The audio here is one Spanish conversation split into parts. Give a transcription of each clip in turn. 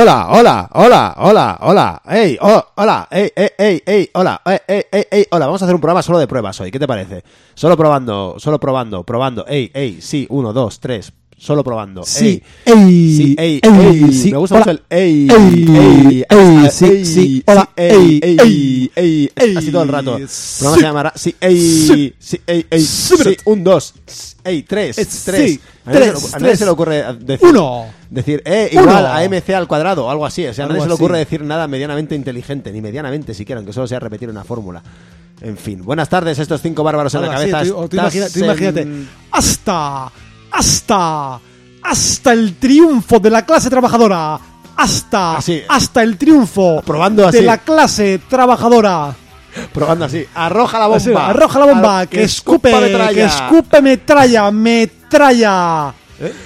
Hola, hola, hola, hola, hola, ey, oh, hola, ey, ey, ey, ey, hola, ey, ey, ey, ey, hola, vamos a hacer un programa solo de pruebas hoy, ¿qué te parece? Solo probando, solo probando, probando, ey, ey, sí, uno, dos, tres, solo probando, Sí, ey, ey, sí, ey, ey, ey, sí, me gusta hola, mucho el ey, ey, ey, ey, sí, ey, sí, hola, ey, ey, ey, ey, ey, así todo el rato, el sí, programa se llamará, sí, ey, sí, ey, ey, sí, un, dos, ey, tres, Es- tres, a nadie se le- a nadie tres. se le ocurre decir Uno. Decir, eh, Uno. igual a MC al cuadrado o algo así. O sea, a nadie se le ocurre decir nada medianamente inteligente, ni medianamente siquiera, aunque solo sea repetir una fórmula. En fin, buenas tardes, estos cinco bárbaros en la cabeza. tú- imagínate. Hasta, hasta, hasta el triunfo de la clase trabajadora. Hasta, Así. hasta el triunfo Probando así. de la clase trabajadora. Probando así. Arroja la Así, bomba. arroja la bomba, Ar- que, escupe, metralla. que escupe metralla, metralla.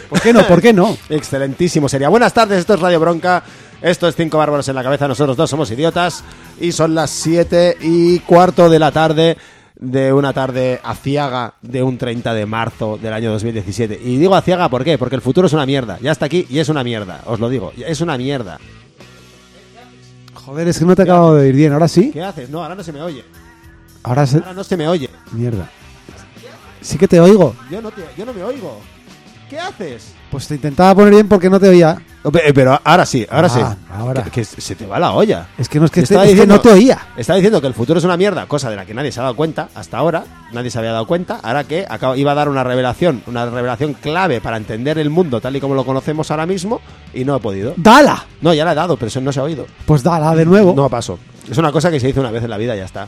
¿Por qué no? ¿Por qué no? Excelentísimo sería. Buenas tardes, esto es Radio Bronca. Esto es Cinco Bárbaros en la Cabeza. Nosotros dos somos idiotas. Y son las siete y cuarto de la tarde de una tarde aciaga de un 30 de marzo del año 2017. Y digo aciaga, ¿por qué? Porque el futuro es una mierda. Ya está aquí y es una mierda. Os lo digo. Es una mierda. Joder, es que no te acabo de oír bien. Ahora sí. ¿Qué haces? No, ahora no se me oye. Ahora se... Ahora no se me oye. Mierda. Sí que te oigo. Yo no, te- yo no me oigo. ¿Qué haces? Pues te intentaba poner bien porque no te oía. Pe- Pero ahora sí, ahora sí. Ah, ahora. Que, que se te va la olla. Es que no es que, Te te- estaba es que diciendo- no te oía. Está diciendo que el futuro es una mierda, cosa de la que nadie se ha dado cuenta hasta ahora. Nadie se había dado cuenta. Ahora que acaba- iba a dar una revelación, una revelación clave para entender el mundo tal y como lo conocemos ahora mismo y no he podido. ¡Dala! No, ya la he dado, pero eso no se ha oído. Pues dala de nuevo. No paso. Es una cosa que se hizo una vez en la vida y ya está.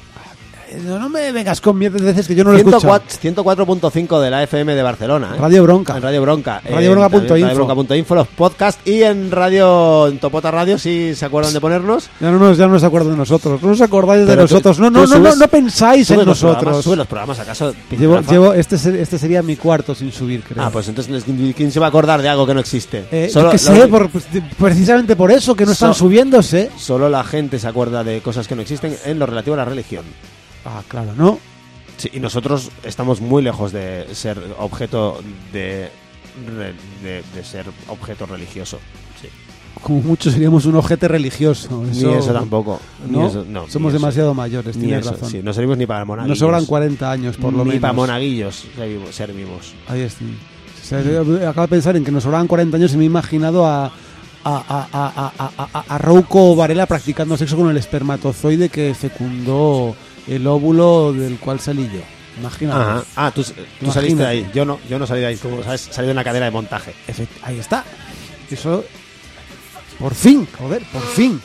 Eh, No, no me vengas con mierdas de veces que yo no lo escucho. 104 104.5 de la FM de Barcelona. ¿eh? Radio Bronca. En Radio Bronca. Radiobronca.info. En radiobronca.info, los podcasts y en Radio en Topota Radio, si se acuerdan de ponernos. Ya no, nos, ya no os acordáis de nosotros. No os acordáis de tú- nosotros. No, no, no, no, pensáis en programas, nosotros. sube los programas, ¿acaso? Llevo, llevo, este, este sería mi cuarto sin subir, creo. Ah, pues entonces, ¿quién se va a acordar de algo que no existe? Eh, Solo- sé, por- de- precisamente por eso, que no están subiéndose. Solo la gente se acuerda de cosas que no existen en lo relativo a la religión. Ah, claro, ¿no? Sí, y nosotros estamos muy lejos de ser objeto de, de, de ser objeto religioso. Sí. Como mucho seríamos un objeto religioso. Ni eso tampoco. Ni ¿no? eso- no, ni Somos eso. demasiado mayores, Ni tienes razón. sí, no servimos ni para monaguillos. Nos sobran 40 años, por lo ni menos. para monaguillos servimos. servimos. Ahí está. Acabo de pensar en que nos sobraban 40 años y me he imaginado a, a, a, a, a, a, a- a Rouco Varela practicando sexo con el espermatozoide que fecundó el óvulo del cual salí yo. Imagínate. Ajá. Ah, tú, tú saliste de ahí. Yo no, yo no salí de ahí. Tú has salido en la cadena de montaje. Efect- Ahí está. Eso. Por fin, joder, por fin.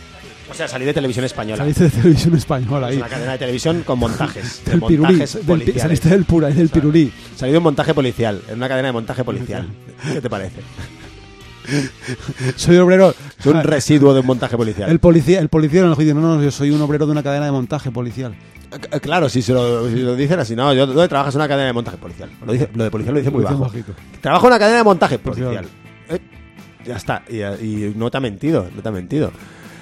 O sea, salí de televisión española. Saliste de televisión española Es ahí. una cadena de televisión con montajes. de Del pirulí. montajes del pi- policiales. saliste del pura del pirulí. Salí de un montaje policial. En una cadena de montaje policial. ¿Qué te parece? Soy obrero. Es un residuo de un montaje policial. El policía, el policía nos dice, no, no, yo soy un obrero de una cadena de montaje policial. Eh, Claro, si, se lo, si lo dicen así, no, yo ¿dónde trabajas en una cadena de montaje policial? Lo, dice, lo de policial lo dice muy bajo. Trabajo en una cadena de montaje Policial. Eh, ya está, y, y no te ha mentido, no te ha mentido.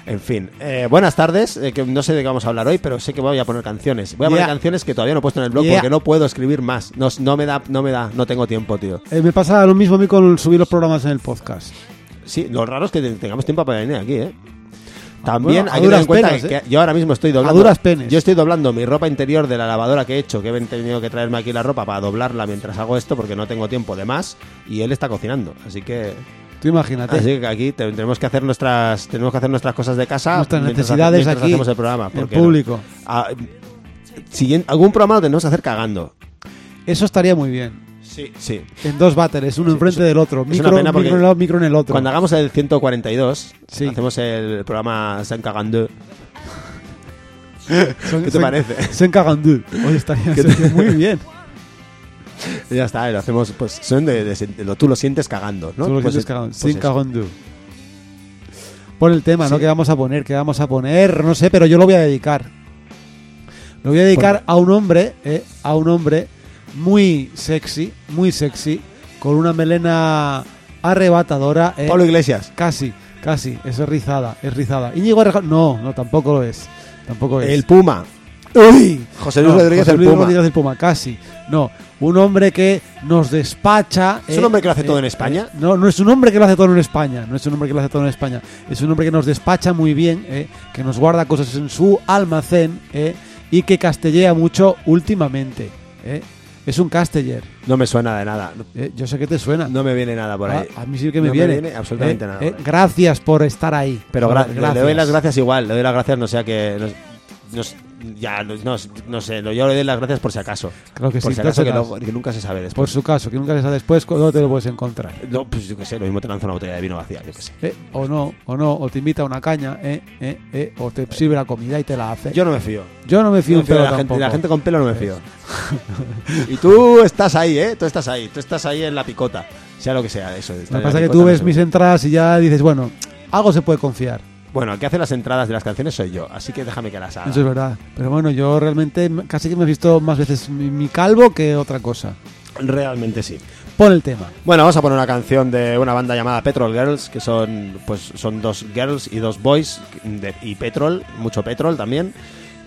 En fin, eh, buenas tardes. eh, que no sé de qué vamos a hablar hoy, pero sé que voy a poner canciones. Voy a poner Yeah. canciones que todavía no he puesto en el blog Yeah. porque no puedo escribir más. No, no me da, no me da, no tengo tiempo, tío. Me pasa lo mismo a mí con subir los programas en el podcast. Sí, lo raro es que te- tengamos tiempo para venir aquí, ¿eh? También bueno, hay que tener en cuenta penas, que ¿eh? yo ahora mismo estoy doblando. A duras penas. Yo estoy doblando mi ropa interior de la lavadora que he hecho, que he tenido que traerme aquí la ropa para doblarla mientras hago esto porque no tengo tiempo de más y él está cocinando. Así que Tú imagínate. Así que aquí te- tenemos que hacer nuestras tenemos que hacer nuestras cosas de casa Nuestras necesidades mientras aquí, hacemos el programa en porque público. Ah, siguiente- algún programa lo tenemos que hacer cagando Eso estaría muy bien. Sí sí En dos váteres, uno enfrente del otro. una Micro, pena porque micro en el lado, micro en el otro. cuando hagamos el 142 Sí. hacemos el programa San cagando Son- ¿qué te parece? Son cagandú. Hoy estaría ¿Qué te- sería muy bien. Ya está lo hacemos pues son de, de- de- lo- tú lo sientes cagando ¿no? Tú lo Pues sientes es- cagando. pues Sin eso. cagandú. Pon el tema, ¿no? Que vamos a poner, que vamos a poner, no sé, pero yo lo voy a dedicar. Lo voy a dedicar a un hombre, eh, a un hombre muy sexy, muy sexy, con una melena arrebatadora. eh, Pablo Iglesias Casi, casi, es rizada, es rizada. Íñigo no, no, tampoco lo es. Tampoco es. el Puma ¡Uy! José Luis No, Rodríguez José el Puma Rodríguez del Puma, casi. No, un hombre que nos despacha. ¿Es un eh, hombre que lo hace eh, todo en España? eh, no, no es un hombre que lo hace todo en España. No es un hombre que lo hace todo en España. Es un hombre que nos despacha muy bien, eh, que nos guarda cosas en su almacén eh, y que castellea mucho últimamente. eh. Es un casteller. no me suena de nada eh. Yo sé que te suena. no me viene nada por Ah, ahí a mí sí que me No me viene. viene absolutamente Eh, nada eh, gracias por estar ahí. Pero gra- Gracias. le doy las gracias igual, le doy las gracias, no sea que. No, no- ya, no, no- no sé, yo le doy las gracias por si acaso. Creo que por sí, si acaso, que, no- que nunca se sabe Por después. su caso, que nunca se sabe después cuándo te lo puedes encontrar. No, pues yo qué sé, lo mismo te lanza una botella de vino vacía, yo qué sé. Eh, o no, o no, o te invita a una caña, eh, eh, eh, o te sirve la comida y te la hace. Yo no me fío. Yo no me fío un me fío de la, gente, tampoco. de la gente con pelo no me fío. y tú estás ahí, ¿eh? Tú estás ahí, tú estás ahí en la picota. Sea lo que sea, eso. Lo que pasa es que tú no ves mis entradas y ya dices, bueno, algo se puede confiar. Bueno, el que hace las entradas de las canciones soy yo, así que déjame que las haga. Eso es verdad. Pero bueno, yo realmente casi que me he visto más veces mi, mi calvo que otra cosa. Realmente sí. Pon el tema. Bueno, vamos a poner una canción de una banda llamada Petrol Girls, que son pues son dos girls y dos boys de- y petrol, mucho petrol también,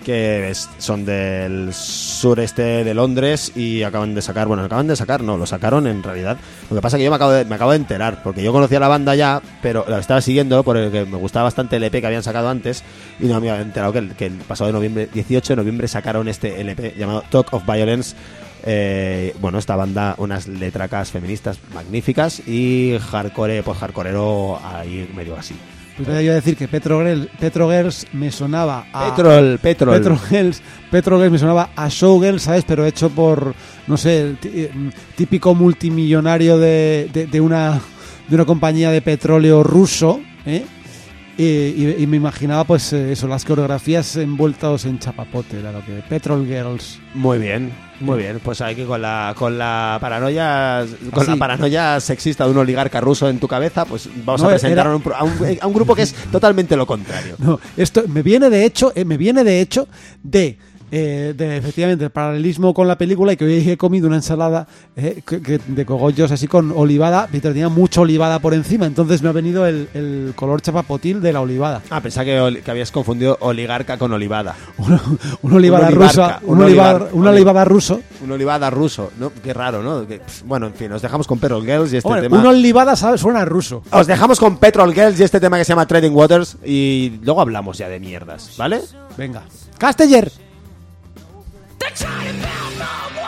que son del sureste de Londres y acaban de sacar, bueno, acaban de sacar, no, lo sacaron en realidad. Lo que pasa es que yo me acabo de, me acabo de enterar, porque yo conocía la banda ya, pero la estaba siguiendo porque me gustaba bastante el EP que habían sacado antes y no me había enterado que el, que el pasado de noviembre, 18 de noviembre sacaron este LP llamado Talk of Violence eh, bueno, esta banda, unas letracas feministas magníficas y hardcore, pues hardcoreero ahí medio así. Pues voy a decir que Petro, Girl- Petro Girls me sonaba a... Petrol, petrol. Petro Girls, Petro Girls me sonaba a Showgirls, ¿sabes? Pero hecho por, no sé, eh, típico multimillonario de, de, de una, de una compañía de petróleo ruso, ¿eh? Y, y- y me imaginaba, pues, eh, eso, las coreografías envueltas en chapapote, era lo que... Petrol Girls. Muy bien, muy bien. Pues hay que con la con la paranoia con Así. la paranoia sexista de un oligarca ruso en tu cabeza, pues vamos No, a presentar era- a, un, a un- a un grupo que es totalmente lo contrario. No, esto me viene de hecho, eh, me viene de hecho de, eh, de efectivamente el paralelismo con la película y que hoy he comido una ensalada eh, que- que- de cogollos así con olivada, pero tenía mucha olivada por encima, entonces me ha venido el, el color chapapotil de la olivada. Ah, pensaba que, habías confundido oligarca con olivada. Una, una olivada Un rusa, un una olivada, olivar- una oli- olivada ruso. Un olivada ruso, ¿no? Qué raro, ¿no? Que, bueno, en fin, nos dejamos con Petrol Girls y este Hombre, tema. una olivada suena ruso. Os dejamos con Petrol Girls y este tema que se llama Trading Waters y luego hablamos ya de mierdas, ¿vale? Venga. Casteller. They try to build no more.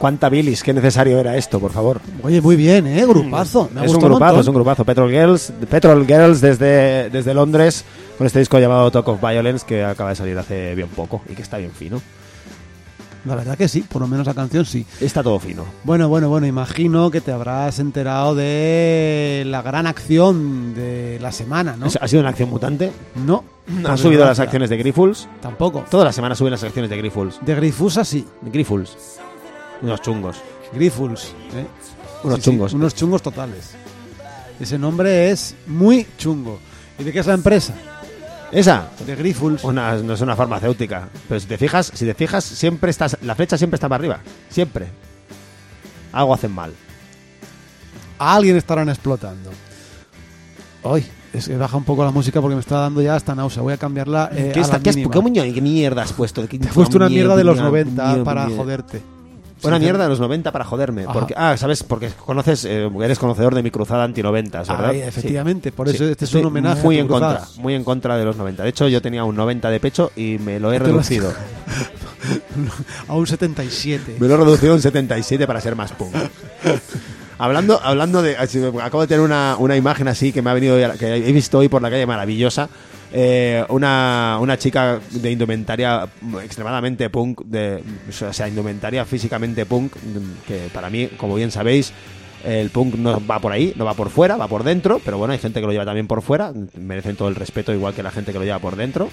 Cuánta bilis, qué necesario era esto, por favor. Oye, muy bien, ¿eh? Grupazo. Me ha es un grupazo, es un grupazo. Petrol Girls, Petrol Girls desde, desde Londres, con este disco llamado Talk of Violence, que acaba de salir hace bien poco y que está bien fino. La verdad que sí, por lo menos la canción sí. Está todo fino. Bueno, bueno, bueno, imagino que te habrás enterado de la gran acción de la semana, ¿no? ¿Ha sido una acción mutante? No. Han subido las acciones de Grifols. Tampoco. Toda la semana suben las acciones de Grifols. De Grifusa sí. Grifols. Unos chungos. Grifuls. ¿eh? Unos Sí, sí, chungos. unos chungos totales. Ese nombre es muy chungo. ¿Y de qué es la empresa? Esa. De Grifuls. Una, no es una farmacéutica. Pero si te fijas, si te fijas, siempre estás. La flecha siempre está para arriba. Siempre. Algo hacen mal. A alguien estarán explotando. Hoy es que baja un poco la música porque me está dando ya hasta náusea. Voy a cambiarla. eh, ¿Qué, a está, la ¿qué, has- qué mierda has puesto? ¿Qué- Te he puesto una mierda de los mierda, 90 mierda, para joderte. Una Sí, mierda de los 90 para joderme. Ajá. Porque, ah, ¿sabes? Porque conoces, eh, eres conocedor de mi cruzada anti-90, ¿verdad? Ay, efectivamente, por Sí. eso este es un homenaje Muy a en contra, muy en contra de los 90. De hecho, yo tenía un 90 de pecho y me lo he reducido. A un 77. Me lo he reducido a un 77 para ser más punk. hablando, hablando de. Acabo de tener una, una imagen así que me ha venido. que he visto hoy por la calle maravillosa. Eh, una, una chica de indumentaria extremadamente punk, de, o sea, indumentaria físicamente punk, que para mí, como bien sabéis, el punk no va por ahí, no va por fuera, va por dentro, pero bueno, hay gente que lo lleva también por fuera, merecen todo el respeto igual que la gente que lo lleva por dentro.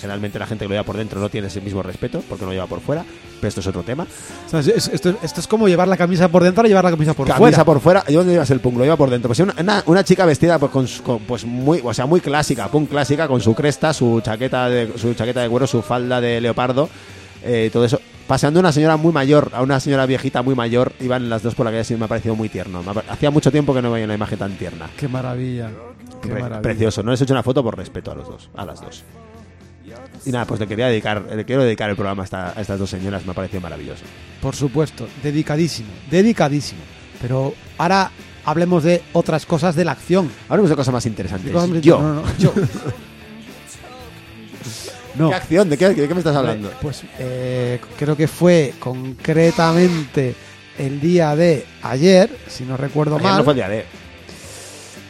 Generalmente la gente que lo lleva por dentro no tiene ese mismo respeto porque lo lleva por fuera, pero esto es otro tema. Esto, esto es como llevar la camisa por dentro o llevar la camisa por camisa fuera. por fuera. ¿Y dónde llevas el punk? Lo lleva por dentro. Pues una, una, chica vestida pues, con, su- con- pues muy, o sea, muy clásica, punk clásica, con su cresta, su chaqueta de, su chaqueta de cuero, su falda de leopardo, eh, todo eso. Paseando una señora muy mayor, a una señora viejita muy mayor, iban las dos por la calle y me ha parecido muy tierno. Hacía mucho tiempo que no veía una imagen tan tierna. Qué maravilla. Qué Pre- maravilla. precioso. No les he hecho una foto por respeto a los dos, a las dos. Y nada, pues le quería dedicar, le quiero dedicar el programa a, esta- a estas dos señoras, me ha parecido maravilloso. Por supuesto, dedicadísimo, dedicadísimo. Pero ahora hablemos de otras cosas de la acción. Hablemos de cosas más interesantes. Cosas Yo. No, no, no, yo. No. ¿Qué acción? ¿De qué, de qué me estás hablando? Pues eh, creo que fue concretamente el día de ayer, si no recuerdo Ayer mal. no fue el día de.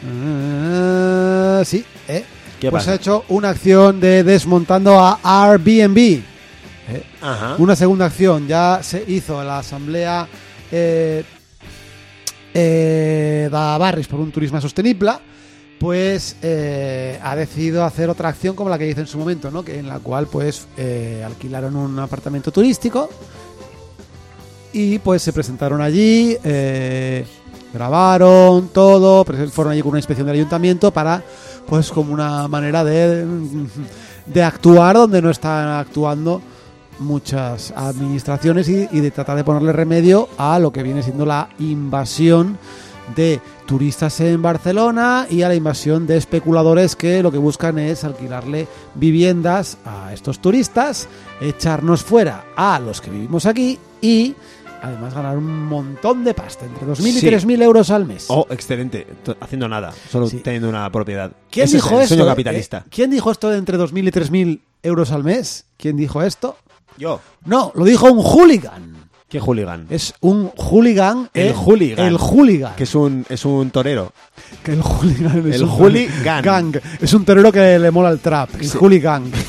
Ah, sí, eh. ¿Qué pues pasa? ha hecho una acción de desmontando a Airbnb. Ajá. Una segunda acción ya se hizo en la asamblea eh, eh, da Barris por un turismo sostenible, pues eh, ha decidido hacer otra acción como la que hice en su momento, ¿no? Que en la cual pues eh, alquilaron un apartamento turístico y pues se presentaron allí, eh, grabaron todo, presen- fueron allí con una inspección del ayuntamiento para pues como una manera de, de actuar donde no están actuando muchas administraciones y de tratar de ponerle remedio a lo que viene siendo la invasión de turistas en Barcelona y a la invasión de especuladores que lo que buscan es alquilarle viviendas a estos turistas, echarnos fuera a los que vivimos aquí y además ganar un montón de pasta, entre 2.000 Sí. y 3.000 euros al mes. Oh, excelente. Haciendo nada, solo Sí. teniendo una propiedad. ¿Quién Ese es dijo el esto? Sueño eh? capitalista. ¿Quién dijo esto de entre 2.000 y 3.000 euros al mes? ¿Quién dijo esto? Yo. No, lo dijo un hooligan. ¿Qué hooligan? Es un hooligan. El eh, hooligan. El hooligan. Que es un, es un torero. Que el hooligan es El un hooligan. gang. Es un torero que le mola el trap. El Sí. hooligan.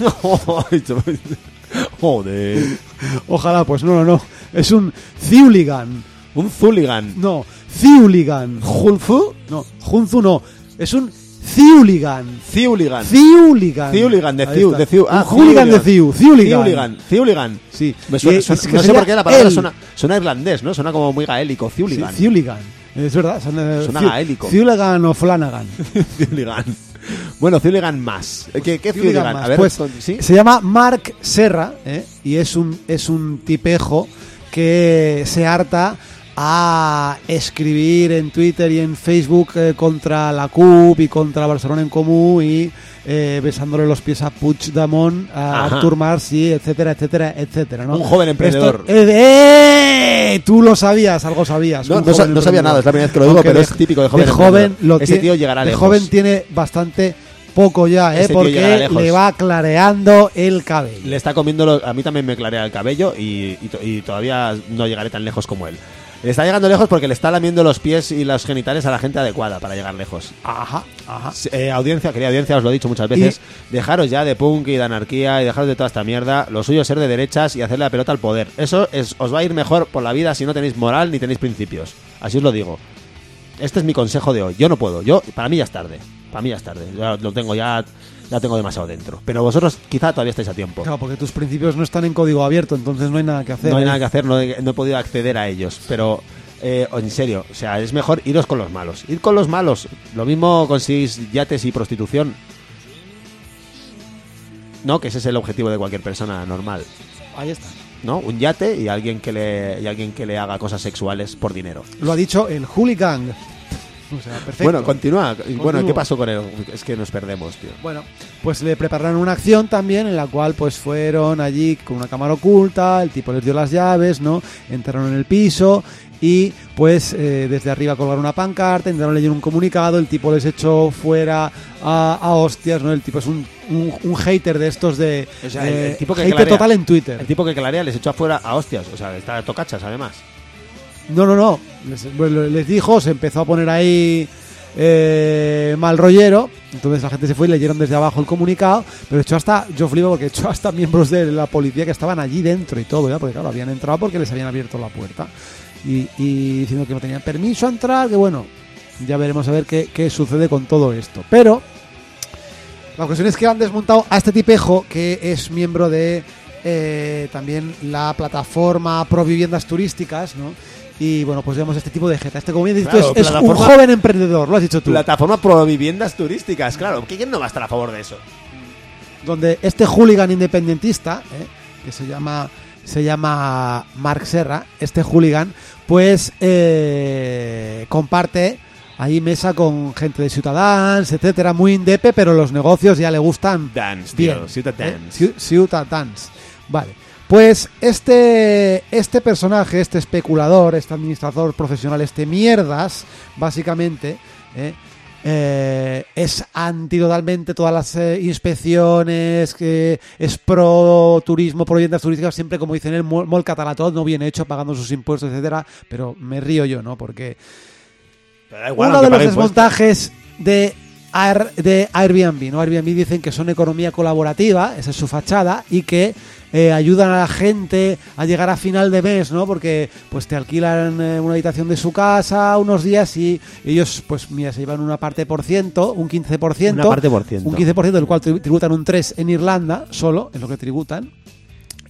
Joder. Ojalá, pues no, no, no. Es un ciuligan. Un hooligan. No, ciuligan. ¿Junfu? No, junzu no. Es un ciuligan. Ciuligan. Ciuligan. Ciuligan, de Ciu, de Ciu. Ah, hooligan de Ciuligan. Ciu. Ciuligan. Ciuligan. Ciuligan. Sí. Me suena- Y- suena- no sé por qué la palabra suena, suena irlandés, ¿no? Suena como muy gaélico. Sí, Ciuligan. Ciuligan. Es verdad. Eh, Suena Ciu- gaélico. Ciuligan o Flanagan. Ciuligan. Bueno, Ciuligan más. ¿Qué, qué Ciuligan Ciuligan? más. A ver, Pues, ¿sí? Se llama Mark Serra ¿eh? y es un, es un tipejo que se harta a escribir en Twitter y en Facebook eh, contra la CUP y contra Barcelona en Comú y eh, besándole los pies a Puigdemont, a Ajá. Artur Mas, y etcétera, etcétera, etcétera. ¿no? Un joven emprendedor. Esto- eh. Tú lo sabías, algo sabías. No, no no sabía nada, es la primera vez que lo digo, Aunque pero de- es típico de joven De joven, lo Ese tío llegará de lejos. joven tiene bastante poco ya, ¿eh? Ese porque le va clareando el cabello. Le está comiendo, lo- a mí también me clarea el cabello y, y y todavía no llegaré tan lejos como él. Le está llegando lejos porque le está lamiendo los pies y los genitales a la gente adecuada para llegar lejos. Ajá, ajá. Eh, audiencia, querida audiencia, os lo he dicho muchas veces. Dejaros ya de punk y de anarquía y dejaros de toda esta mierda. Lo suyo es ser de derechas y hacerle la pelota al poder. Eso es, os va a ir mejor por la vida si no tenéis moral ni tenéis principios. Así os lo digo. Este es mi consejo de hoy. Yo no puedo. Yo, para mí ya es tarde. Para mí ya es tarde. Ya lo tengo ya, ya tengo demasiado dentro. Pero vosotros quizá todavía estáis a tiempo. Claro, porque tus principios no están en código abierto, entonces no hay nada que hacer. No hay ¿eh? nada que hacer, no he, no he podido acceder a ellos. Pero, eh, en serio, o sea, es mejor iros con los malos. Ir con los malos. Lo mismo conseguís yates y prostitución. No, que ese es el objetivo de cualquier persona normal. Ahí está. ¿No? Un yate y alguien que le, y alguien que le haga cosas sexuales por dinero. Lo ha dicho el hooligan. O sea, perfecto. Bueno, continúa. Bueno. ¿qué pasó con él? Es que nos perdemos, tío. Bueno, pues le prepararon una acción también en la cual pues fueron allí con una cámara oculta, el tipo les dio las llaves, ¿no? Entraron en el piso y pues eh, desde arriba colgaron una pancarta, intentaron leer un comunicado, el tipo les echó fuera a, a hostias, ¿no? El tipo es un, un, un hater de estos de... O sea, el- eh, el tipo que hater clarea- total en Twitter. El tipo que clarea les echó afuera a hostias. O sea, está tocachas, además. No, no, no. Les, bueno, les dijo, se empezó a poner ahí eh, mal rollero. Entonces la gente se fue y leyeron desde abajo el comunicado. Pero echó hasta, yo flipo porque echó hasta miembros de la policía que estaban allí dentro y todo, ¿ya? Porque claro, habían entrado porque les habían abierto la puerta. Y, y diciendo que no tenían permiso a entrar, que bueno, ya veremos a ver qué, qué sucede con todo esto. Pero la cuestión es que han desmontado a este tipejo que es miembro de eh, también la plataforma Pro Viviendas Turísticas, ¿no? Y bueno, pues vemos este tipo de gente. Este, como bien dices, Claro, tú, es, es un joven emprendedor, lo has dicho tú. Plataforma pro viviendas turísticas, claro. ¿Quién no va a estar a favor de eso? donde este hooligan independentista, ¿eh? que se llama se llama Mark Serra, este hooligan, pues eh, comparte ahí mesa con gente de Ciutadans, etcétera, muy indepe, pero los negocios ya le gustan Dance, bien. tío. Ciudadans. ¿eh? Ciu- Ciutadans. Vale. Pues este, este personaje, este especulador, este administrador profesional, este mierdas, básicamente, ¿eh? Eh, es anti totalmente todas las eh, inspecciones, que es pro turismo, pro viviendas turísticas, siempre como dicen el mol no bien hecho, pagando sus impuestos, etcétera, pero me río yo, ¿no? Porque Pero igual, uno de los impuestos. desmontajes de, Air- de Airbnb, ¿no? Airbnb dicen que son economía colaborativa, esa es su fachada, y que eh, ayudan a la gente a llegar a final de mes, ¿no? Porque pues te alquilan eh, una habitación de su casa unos días y ellos, pues mira, se llevan una parte por ciento, un 15%. Una parte por ciento. Un 15% del cual tri- tributan un 3 en Irlanda, solo, es lo que tributan.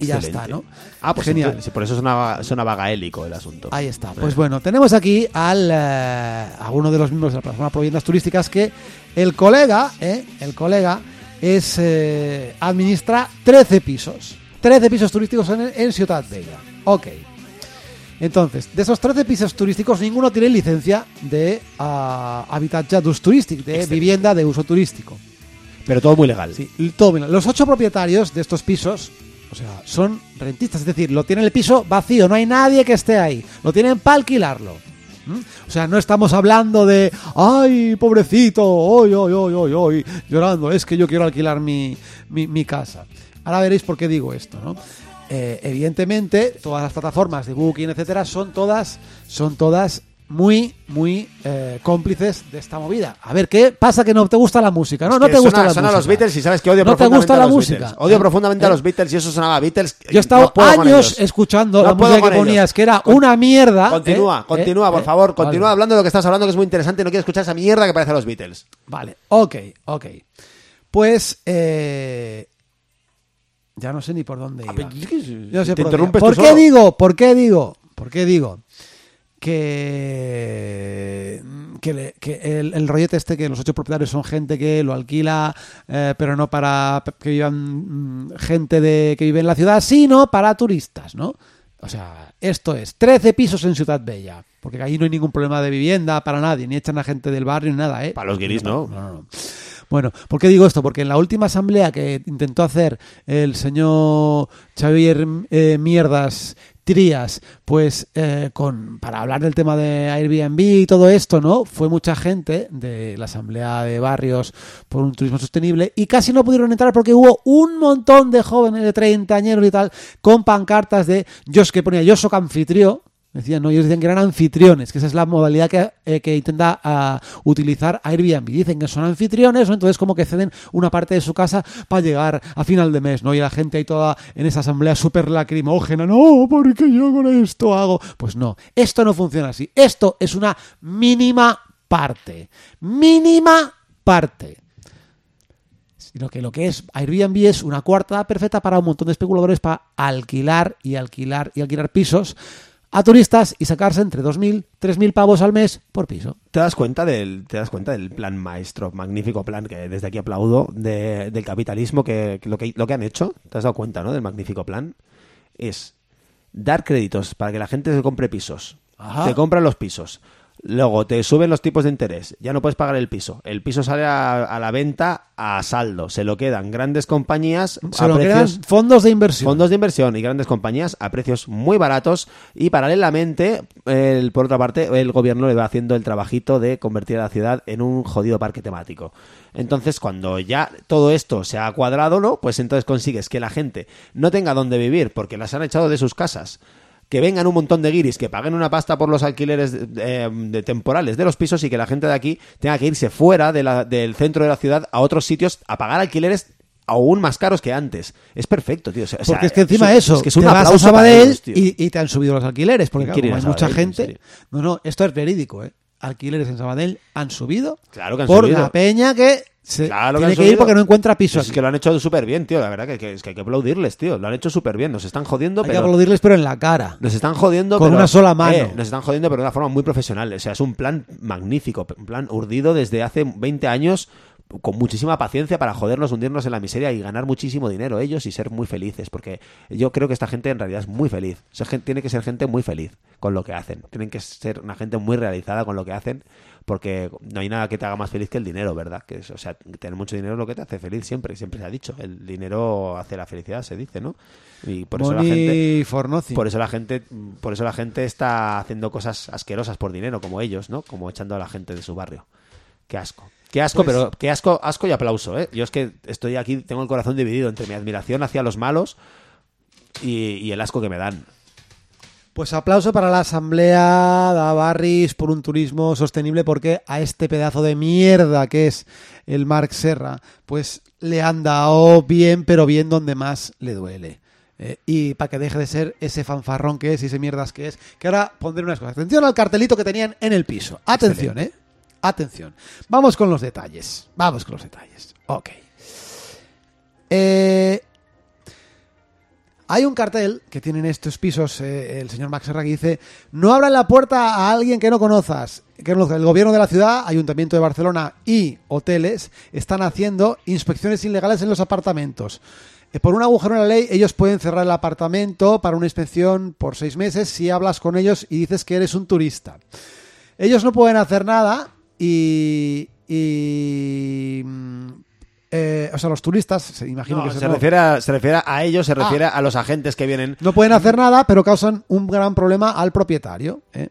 Y ya está, ¿no? Ah, pues Genial. entonces, por eso sonaba, sonaba gaélico el asunto. Ahí está. Pues bueno, tenemos aquí al, eh, a uno de los miembros de la plataforma Proviendas Turísticas que el colega, eh, el colega, es eh, administra 13 pisos. 13 pisos turísticos en, en Ciudad Bella. Ok. Entonces, de esos 13 pisos turísticos, ninguno tiene licencia de uh, habitatge d'ús turístico, de Excelente. vivienda de uso turístico. Pero todo muy legal. Sí, todo bien. Los ocho propietarios de estos pisos, o sea, son rentistas, es decir, lo tienen el piso vacío, no hay nadie que esté ahí, lo tienen para alquilarlo. ¿Mm? O sea, no estamos hablando de, ay, pobrecito, hoy, hoy, hoy, hoy, hoy, llorando, es que yo quiero alquilar mi, mi, mi casa. Ahora veréis por qué digo esto, ¿no? Eh, evidentemente, todas las plataformas de Booking, etcétera, son todas, son todas muy, muy eh, cómplices de esta movida. A ver, ¿qué pasa que no te gusta la música? No, no te gusta suena- la suena música. a los Beatles y sabes que odio ¿No te profundamente gusta a la los música? Beatles. Odio ¿Eh? profundamente a los Beatles y eso sonaba a Beatles. Yo he estado no años escuchando No la música que ponías, ellos. que era Con- una mierda. Continúa, continúa, por favor. Continúa Vale. hablando de lo que estás hablando, que es muy interesante. No quiero escuchar esa mierda que parece a los Beatles. Vale, ok, ok. Pues, eh, ya no sé ni por dónde iba. Yo no sé Te por dónde interrumpes iba. ¿Por qué solo. digo? ¿Por qué digo? ¿Por qué digo? Que, que, le- que el, el rollete este que los ocho propietarios son gente que lo alquila, eh, pero no para que vivan mm, gente de, que vive en la ciudad, sino para turistas, ¿no? O sea, esto es 13 pisos en Ciudad Bella, porque ahí no hay ningún problema de vivienda para nadie, ni echan a gente del barrio ni nada, ¿eh? Para los guiris, ¿no? No, no, no. Bueno, ¿por qué digo esto? Porque en la última asamblea que intentó hacer el señor Xavier eh, Mierdas anfitrías, pues eh, con para hablar del tema de Airbnb y todo esto, ¿no? Fue mucha gente de la Asamblea de Barrios por un turismo sostenible y casi no pudieron entrar porque hubo un montón de jóvenes de 30 años y tal con pancartas de yo que ponía yo soy anfitrión Decían, no, ellos decían que eran anfitriones, que esa es la modalidad que, eh, que intenta ah, utilizar Airbnb. Dicen que son anfitriones, ¿no? entonces como que ceden una parte de su casa para llegar a final de mes, ¿no? Y la gente ahí toda en esa asamblea súper lacrimógena, no, ¿por qué yo con esto hago? Pues no, esto no funciona así. Esto es una mínima parte. Mínima parte. Sino que lo que es Airbnb es una cuarta perfecta para un montón de especuladores para alquilar y alquilar y alquilar pisos a turistas y sacarse entre 2.000, 3.000 pavos al mes por piso. ¿Te das cuenta del, te das cuenta del plan maestro, magnífico plan que desde aquí aplaudo de- del capitalismo que, que lo que lo que han hecho? ¿Te has dado cuenta, no? Del magnífico plan es dar créditos para que la gente se compre pisos. Ajá. Te compran los pisos. Luego te suben los tipos de interés. Ya no puedes pagar el piso. El piso sale a, a la venta a saldo. Se lo quedan grandes compañías Se a lo precios quedan fondos de inversión. fondos de inversión y grandes compañías a precios muy baratos y paralelamente, el- por otra parte, el gobierno le va haciendo el trabajito de convertir a la ciudad en un jodido parque temático. Entonces, cuando ya todo esto se ha cuadrado, ¿no? Pues entonces consigues que la gente no tenga dónde vivir porque las han echado de sus casas. Que vengan un montón de guiris, que paguen una pasta por los alquileres eh, de temporales de los pisos y que la gente de aquí tenga que irse fuera de la- del centro de la ciudad a otros sitios a pagar alquileres aún más caros que antes. Es perfecto, tío. O sea, Porque es que encima es- eso, es que es te un vas a Sabadell ellos, y, y te han subido los alquileres. Porque ¿Quién claro, quiere ir como a hay mucha gente. No, no, esto es verídico, ¿eh? Alquileres en Sabadell han subido Claro que han por subido. la peña que se Claro que tiene que ir porque no encuentra piso. Es aquí. que lo han hecho súper bien, tío. La verdad que, que- es que hay que aplaudirles, tío. Lo han hecho súper bien. Nos están jodiendo, Hay que pero... aplaudirles, pero en la cara. Nos están jodiendo Con pero- una sola mano. eh, nos están jodiendo pero de una forma muy profesional. O sea, es un plan magnífico. Un plan urdido desde hace 20 años con muchísima paciencia para jodernos, hundirnos en la miseria y ganar muchísimo dinero ellos y ser muy felices. Porque yo creo que esta gente en realidad es muy feliz. O sea, tiene que ser gente muy feliz con lo que hacen. Tienen que ser una gente muy realizada con lo que hacen. Porque no hay nada que te haga más feliz que el dinero, ¿verdad? Que es- o sea, tener mucho dinero es lo que te hace feliz siempre. Siempre se ha dicho. El dinero hace la felicidad, se dice, ¿no? Y por eso la gente... For. Por eso la gente, por eso la gente está haciendo cosas asquerosas por dinero, como ellos, ¿no? Como echando a la gente de su barrio. Qué asco. Qué asco, Pues- pero qué asco, asco y aplauso, ¿eh? Yo es que estoy aquí, tengo el corazón dividido entre mi admiración hacia los malos y, y el asco que me dan. Pues aplauso para la Asamblea de Barris por un turismo sostenible porque a este pedazo de mierda que es el Marc Serra, pues le han dado bien, pero bien donde más le duele. Eh, y para que deje de ser ese fanfarrón que es y ese mierdas que es, que ahora pondré unas cosas. Atención al cartelito que tenían en el piso. Atención, ¿eh? Atención. Vamos con los detalles. Vamos con los detalles. Ok. Eh, hay un cartel que tienen estos pisos, eh, el señor Max Serra, que dice, no abran la puerta a alguien que no conozcas. Que el gobierno de la ciudad, Ayuntamiento de Barcelona y hoteles están haciendo inspecciones ilegales en los apartamentos. Eh, Por un agujero en la ley, ellos pueden cerrar el apartamento para una inspección por seis meses si hablas con ellos y dices que eres un turista. Ellos no pueden hacer nada y... y, mm, eh, o sea, los turistas, se imagino No, que se, se- refiere a, se refiere a ellos, se refiere a los agentes que vienen. no pueden hacer nada, pero causan un gran problema al propietario. ¿eh?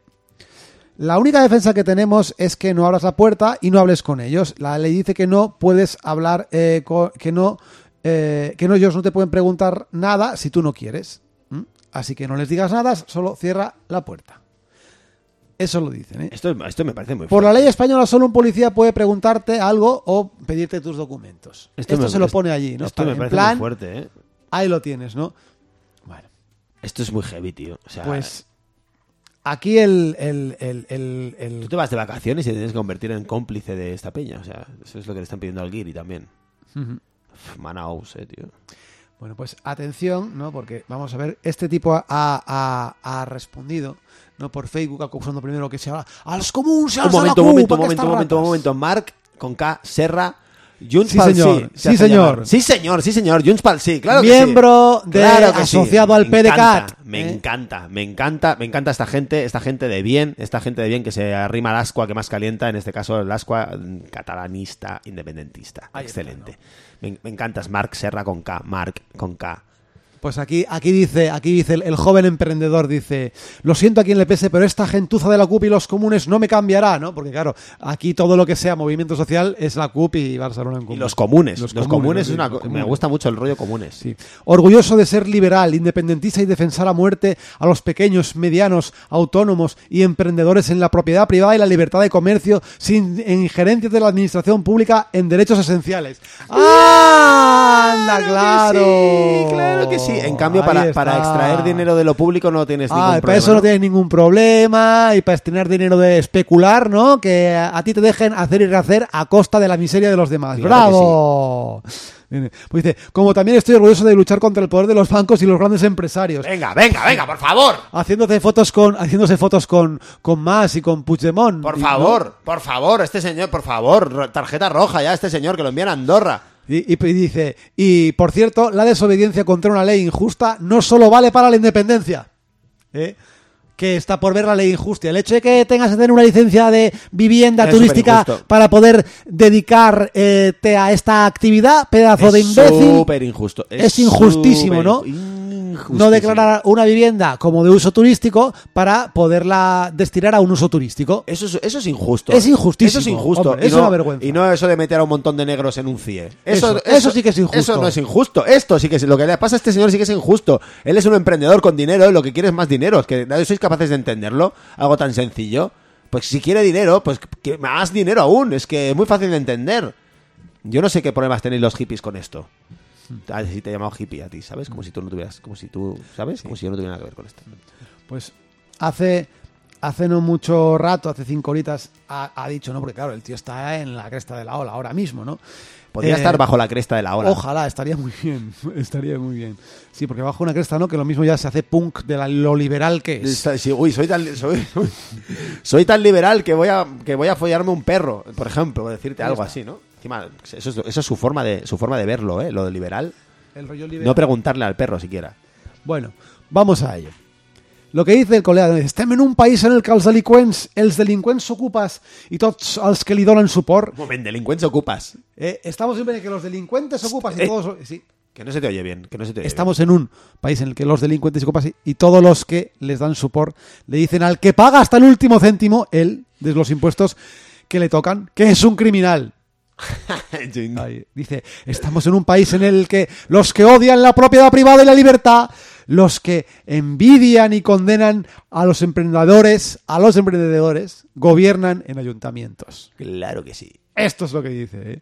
La única defensa que tenemos es que no abras la puerta y no hables con ellos. La ley dice que no puedes hablar, eh, que no, que no ellos no te pueden preguntar nada si tú no quieres. Así que no les digas nada, solo cierra la puerta. Eso lo dicen. ¿eh? Esto, esto me parece muy Por la fuerte. ley española solo un policía puede preguntarte algo o pedirte tus documentos. Esto, me- se lo pone allí, ¿no? Esto me en parece plan, muy fuerte, ¿eh? ahí lo tienes, ¿no? Bueno. Esto es muy heavy, tío. O sea, Pues aquí el, el, el, el- Tú te vas de vacaciones y te tienes que convertir en cómplice de esta peña. O sea, eso es lo que le están pidiendo al Guiri también. Manaus, eh, tío. Bueno, pues atención, ¿no? Porque vamos a ver, este tipo ha, ha- ha respondido, ¿no? Por Facebook, acusando primero que se habla a los comuns, Un momento, un momento, un momento, un momento, un momento. Marc con K, Serra, Junts Sí, señor. se Sí, señor. Sí, señor, sí, señor. Junts pal sí, claro que Miembro sí. de- Claro que sí. asociado al Me encanta, PDCAT, Me ¿eh? encanta, me encanta, me encanta esta gente, esta gente de bien, esta gente de bien que se arrima al ascua que más calienta, en este caso el ascua mm, catalanista, independentista. Ahí está, Excelente. me, me encantas, Marc Serra con K, Marc con K. Pues aquí, aquí dice, aquí dice el, el joven emprendedor dice, lo siento a quien le pese, pero esta gentuza de la CUP y los comunes no me cambiará, ¿no? Porque claro, aquí todo lo que sea movimiento social es la CUP y Barcelona en Y común. los comunes. Los Los, comunes, es una Me gusta mucho el rollo comunes. Sí. Orgulloso de ser liberal, independentista y defensar a muerte a los pequeños, medianos, autónomos y emprendedores en la propiedad privada y la libertad de comercio sin injerencias de la administración pública en derechos esenciales. ¡Ah! ¡Anda, claro! Sí, claro que sí. En cambio, para, para extraer dinero de lo público no tienes ningún Ah, y problema. para eso no ¿no? tienes ningún problema y para tener dinero de especular, ¿no? Que a, ti te dejen hacer y rehacer a costa de la miseria de los demás. Claro ¡Bravo! Pues dice, como también estoy orgulloso de luchar contra el poder de los bancos y los grandes empresarios. Venga, venga, venga, por favor. Haciéndose fotos con, haciéndose fotos con, con Mas y con Puigdemont. Por favor, por favor, este señor, por favor, tarjeta roja ya, este señor que lo envían a Andorra. Y dice, y por cierto, la desobediencia contra una ley injusta no solo vale para la independencia. ¿eh? Que está por ver la ley injusta. El hecho de que tengas que tener una licencia de vivienda Es turística para poder dedicarte a esta actividad, pedazo de imbécil. súper injusto. Es injustísimo, ¿no? No declarar una vivienda como de uso turístico para poderla destinar a un uso turístico. Eso es, eso es injusto. Es injustísimo, Eso es injusto. hombre, Y es no- una vergüenza. Y no eso de meter a un montón de negros en un CIE. Eso- eso sí que es injusto. Eso no es injusto. Esto sí que es. Lo que le pasa a este señor sí que es injusto. Él es un emprendedor con dinero y lo que quiere es más dinero. Es que nadie sois capaces de entenderlo. Algo tan sencillo. Pues si quiere dinero, pues que más dinero aún. Es que es muy fácil de entender. Yo no sé qué problemas tenéis los hippies con esto. Ah, si te he llamado hippie a ti, ¿sabes? Como si tú no tuvieras, como si tú, ¿sabes? Como si yo no tuviera nada que ver con esto. Pues hace, hace no mucho rato, hace cinco horitas, ha, ha dicho, ¿no? Porque claro, el tío está en la cresta de la ola ahora mismo, ¿no? Podría Eh, estar bajo la cresta de la ola. Ojalá, estaría muy bien, estaría muy bien. Sí, porque bajo una cresta, ¿no? Que lo mismo ya se hace punk de la- lo liberal que es. Sí, uy, soy tan, soy, soy tan liberal que voy a que voy a follarme un perro, por ejemplo, por decirte algo así, ¿no? Encima, eso es, eso es su forma de su forma de verlo, ¿eh? Lo de liberal. El rollo liberal. No preguntarle al perro siquiera. Bueno, vamos a ello. Lo que dice el colega, dice, estem en un país en el que els delinqüents, els delinqüents s'ocupes i tots els que li donen suport. Un moment, delincuente ocupas. Eh, estamos en el que los delincuentes ocupas y Eh. todos... Sí, Que no se te oye bien, que no se te oye Estamos en un país en el que los delincuentes y copas y todos los que les dan support le dicen al que paga hasta el último céntimo, él, de los impuestos que le tocan, que es un criminal. bien. Ahí, dice, estamos en un país en el que los que odian la propiedad privada y la libertad, los que envidian y condenan a los emprendedores, a los emprendedores, gobiernan en ayuntamientos. Claro que sí. Esto es lo que dice, ¿eh?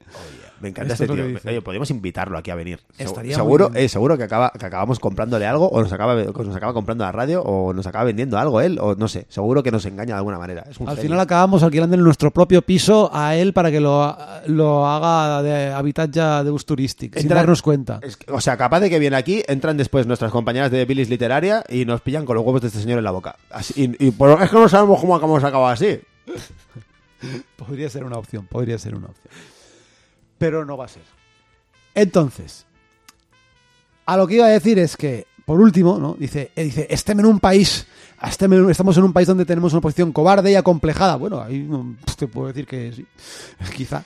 Me encanta Esto este es lo tío. que dice. Oye, podríamos invitarlo aquí a venir. Segu- Estaría seguro, bien. eh, seguro que acaba que acabamos comprándole algo o nos acaba o nos acaba comprando la radio o nos acaba vendiendo algo él o no sé. Seguro que nos engaña de alguna manera. Es un Al genio. final acabamos alquilando en nuestro propio piso a él para que lo, lo haga de habitatge de bus turístic, sin darnos cuenta. Es que- o sea, capaz de que viene aquí, entran después nuestras compañeras de Billis Literaria y nos pillan con los huevos de este señor en la boca. Así- y, y por- es que no sabemos cómo acabamos acabado así. Podría ser una opción, podría ser una opción. Pero no va a ser. Entonces, a lo que iba a decir es que, por último, ¿no? Dice, eh, dice, estem en un país, estamos en un país donde tenemos una posición cobarde y acomplejada. Bueno, ahí te puedo decir que sí, quizá.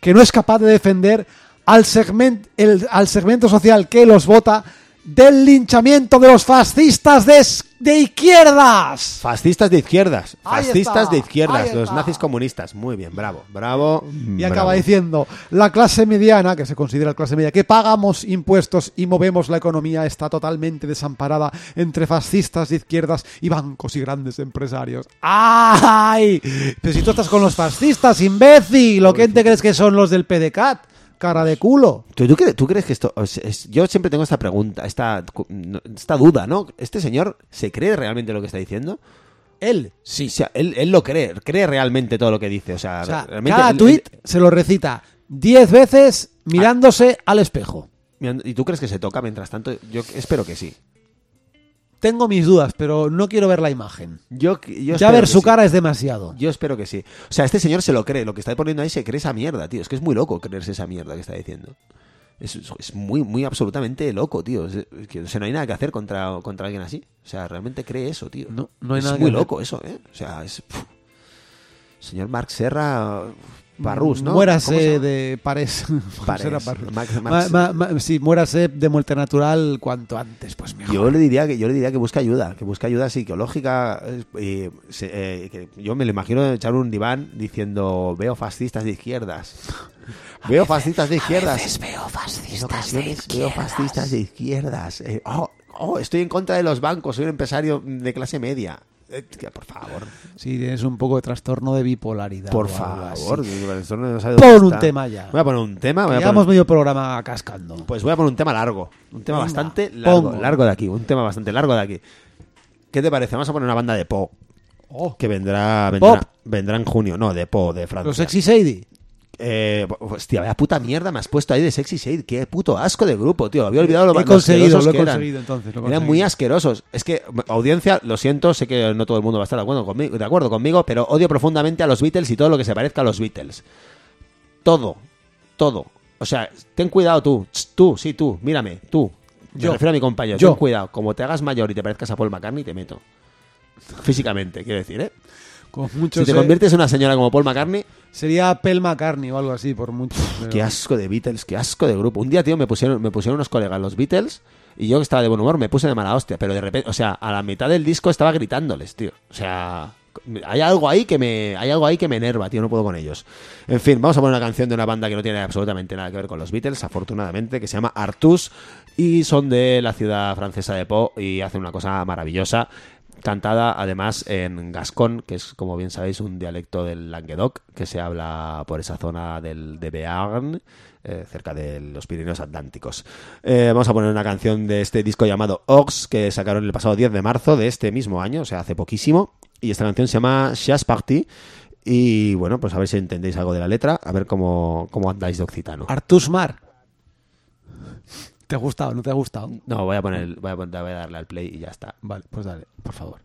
Que no es capaz de defender al, segment, el- al segmento social que los vota del linchamiento de los fascistas de, de izquierdas. Fascistas de izquierdas. Fascistas está, de izquierdas. Los nazis comunistas. Muy bien, bravo. Bravo. Y bravo. acaba diciendo, la clase mediana, que se considera clase media, que pagamos impuestos y movemos la economía, está totalmente desamparada entre fascistas de izquierdas y bancos y grandes empresarios. ¡Ay! Pero si tú estás con los fascistas, imbécil, ¿lo que te crees que son los del PDCAT? Cara de culo. ¿Tú, tú cre- tú crees que esto.? o es- yo siempre tengo esta pregunta, esta, esta duda, ¿no? ¿Este señor se cree realmente lo que está diciendo? Él, O sea, él, él lo cree, cree realmente todo lo que dice. O sea, O cada él- tuit se lo recita 10 veces mirándose al espejo. ¿Y tú crees que se toca mientras tanto? Yo espero que sí. Tengo mis dudas, pero no quiero ver la imagen. Yo, yo Ya ver su sí. cara es demasiado. Yo espero que sí. O sea, este señor se lo cree. Lo que está poniendo ahí se cree esa mierda, tío. Es que es muy loco creerse esa mierda que está diciendo. Es, es muy, muy absolutamente loco, tío. Es, es que, o sea, no hay nada que hacer contra, contra alguien así. O sea, realmente cree eso, tío. No- no hay es nada muy loco eso, ¿eh? O sea, es... Señor Mark Serra... Parrus, ¿no? ¿Cómo se Muérase de. Max- Ma- ma- ma- sí, muérase de muerte natural cuanto antes, pues mejor. Yo le diría que yo le diría que busque ayuda, que busque ayuda psicológica. eh, se- eh, que yo me lo imagino echar un diván diciendo veo fascistas de izquierdas. Veo fascistas de izquierdas. veo fascistas En ocasiones veo fascistas de izquierdas. Eh, oh, oh, estoy en contra de los bancos, soy un empresario de clase media. Eh, que, por favor, Si tienes un poco de trastorno de bipolaridad. por favor. esto no sabe Pon un está. tema ya. Voy a poner un tema. Voy a poner- medio programa cascando. Pues voy a poner un tema largo. Un tema Venga, bastante largo. pongo. Largo de aquí. Un tema bastante largo de aquí. ¿Qué te parece? Vamos a poner una banda de Po. Oh, Que vendrá, vendrá en junio. No, de Po, de Francia. los Sexy Sadie. Eh, hostia, vaya puta mierda me has puesto ahí de Sexy Shade. Qué puto asco de grupo, tío. Había olvidado lo He lo conseguido, lo he que eran. conseguido entonces. lo he Eran muy asquerosos. Es que, audiencia, lo siento, sé que no todo el mundo va a estar de acuerdo conmigo, de acuerdo conmigo, pero odio profundamente a los Beatles y todo lo que se parezca a los Beatles. Todo, todo. O sea, ten cuidado tú, tú, sí, tú, mírame, tú. Me Yo. refiero a mi compañero, Yo. ten cuidado. Como te hagas mayor y te parezcas a Paul McCartney, te meto. Físicamente, quiero decir, ¿eh? Con Si te eh, conviertes en una señora como Paul McCartney, Sería Pel McCartney o algo así, por mucho. pero- Qué asco de Beatles, qué asco de grupo. Un día, tío, me pusieron, me pusieron unos colegas los Beatles y yo que estaba de buen humor me puse de mala hostia, pero de repente, o sea, a la mitad del disco estaba gritándoles, tío. O sea, hay algo ahí que me hay algo ahí que me enerva, tío, no puedo con ellos. En fin, vamos a poner una canción de una banda que no tiene absolutamente nada que ver con los Beatles, afortunadamente, que se llama Artus y son de la ciudad francesa de Po y hacen una cosa maravillosa. Cantada además en gascón, que es como bien sabéis un dialecto del Languedoc, que se habla por esa zona del, de Bearn, eh, cerca de los Pirineos Atlánticos. Eh, vamos a poner una canción de este disco llamado Ox, que sacaron el pasado 10 de marzo de este mismo año, o sea, hace poquísimo. Y esta canción se llama Chas Party. Y bueno, pues a ver si entendéis algo de la letra, a ver cómo, cómo andáis de occitano. Artus Mar. ¿Te ha gustado? ¿No te ha gustado? No, voy a poner, voy a, voy a darle al play y ya está. Vale, pues dale, por favor.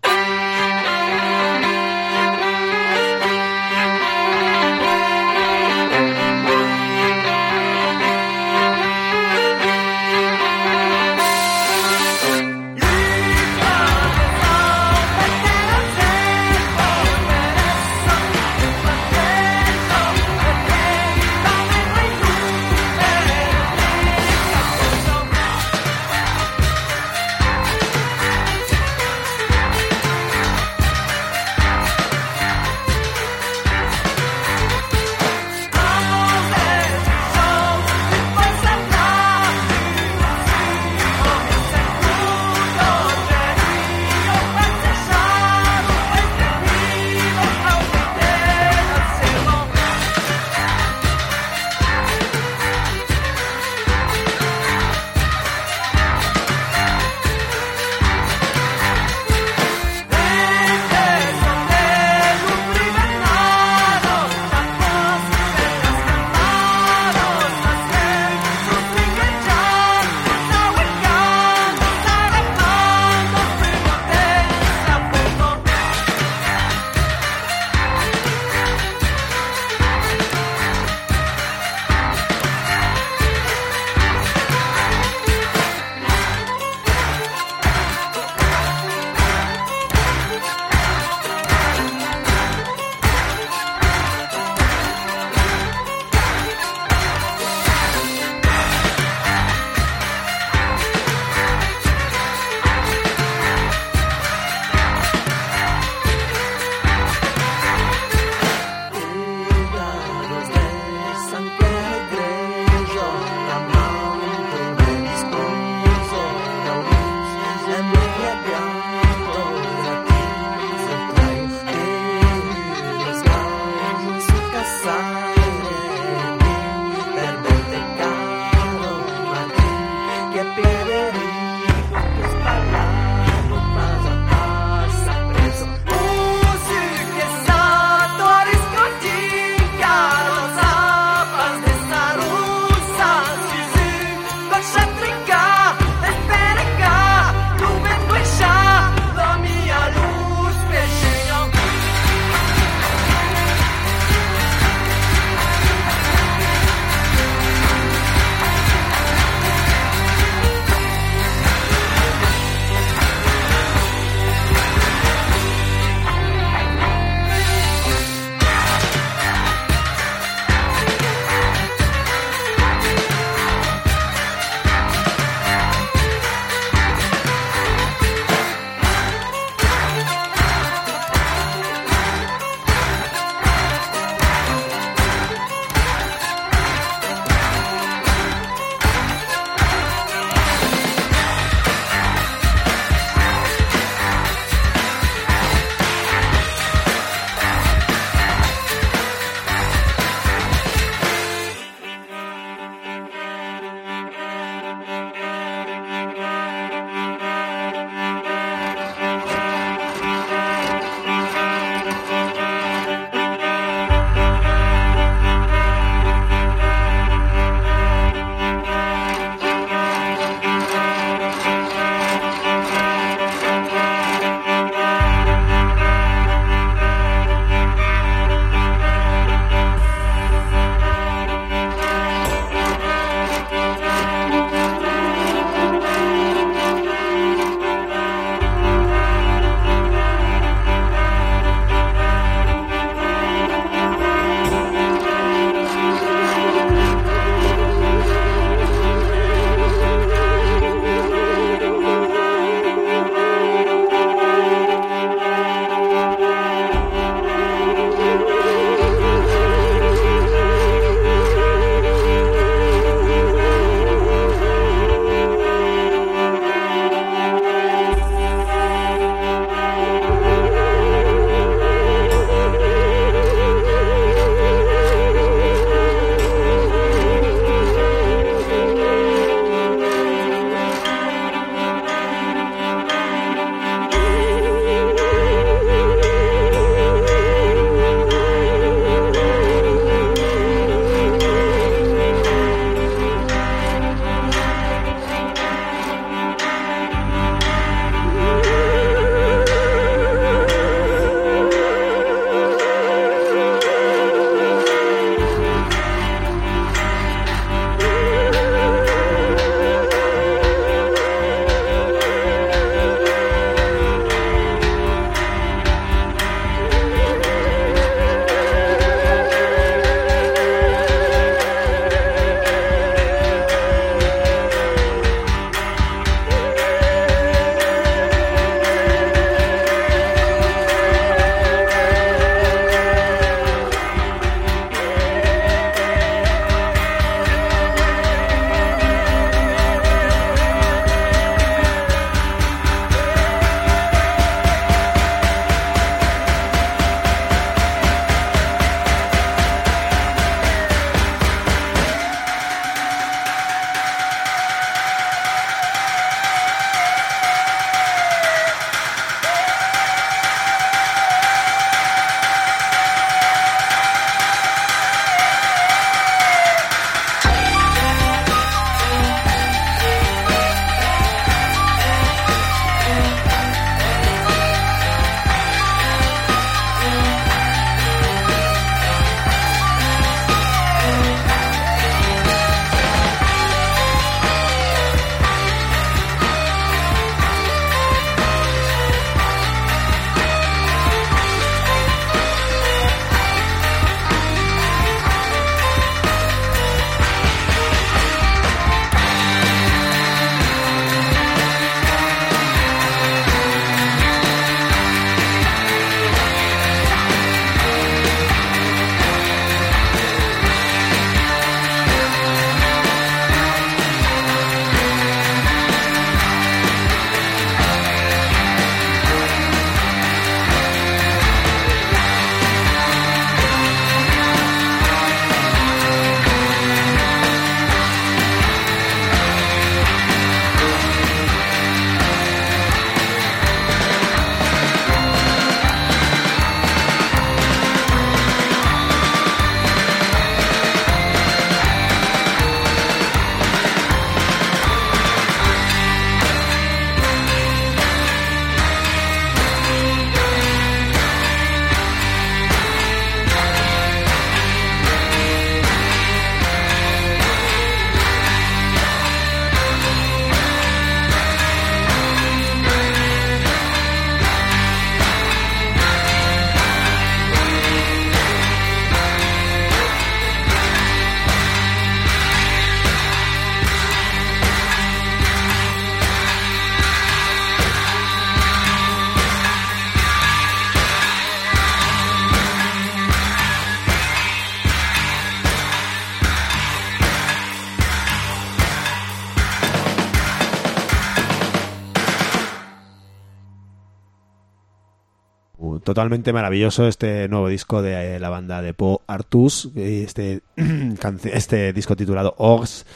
Totalmente maravilloso este nuevo disco de eh, la banda de Po Artus, este, este disco titulado Ogs,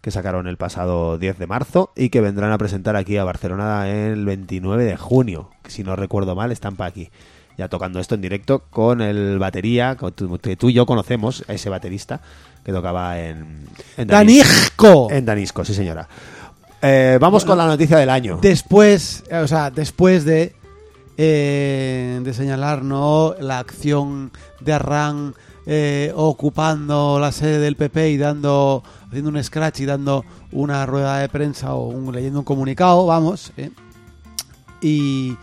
que sacaron el pasado 10 de marzo y que vendrán a presentar aquí a Barcelona el 29 de junio. Si no recuerdo mal, están para aquí. Ya tocando esto en directo con el batería, que tú y yo conocemos, a ese baterista que tocaba en, en ¡Danijco! En Danisco, sí señora. Eh, vamos con la noticia del año. Después, eh, o sea, después de, eh, de señalar ¿no? la acción de Arran eh, ocupando la sede del PP y dando haciendo un scratch y dando una rueda de prensa o un, leyendo un comunicado, vamos, ¿eh? y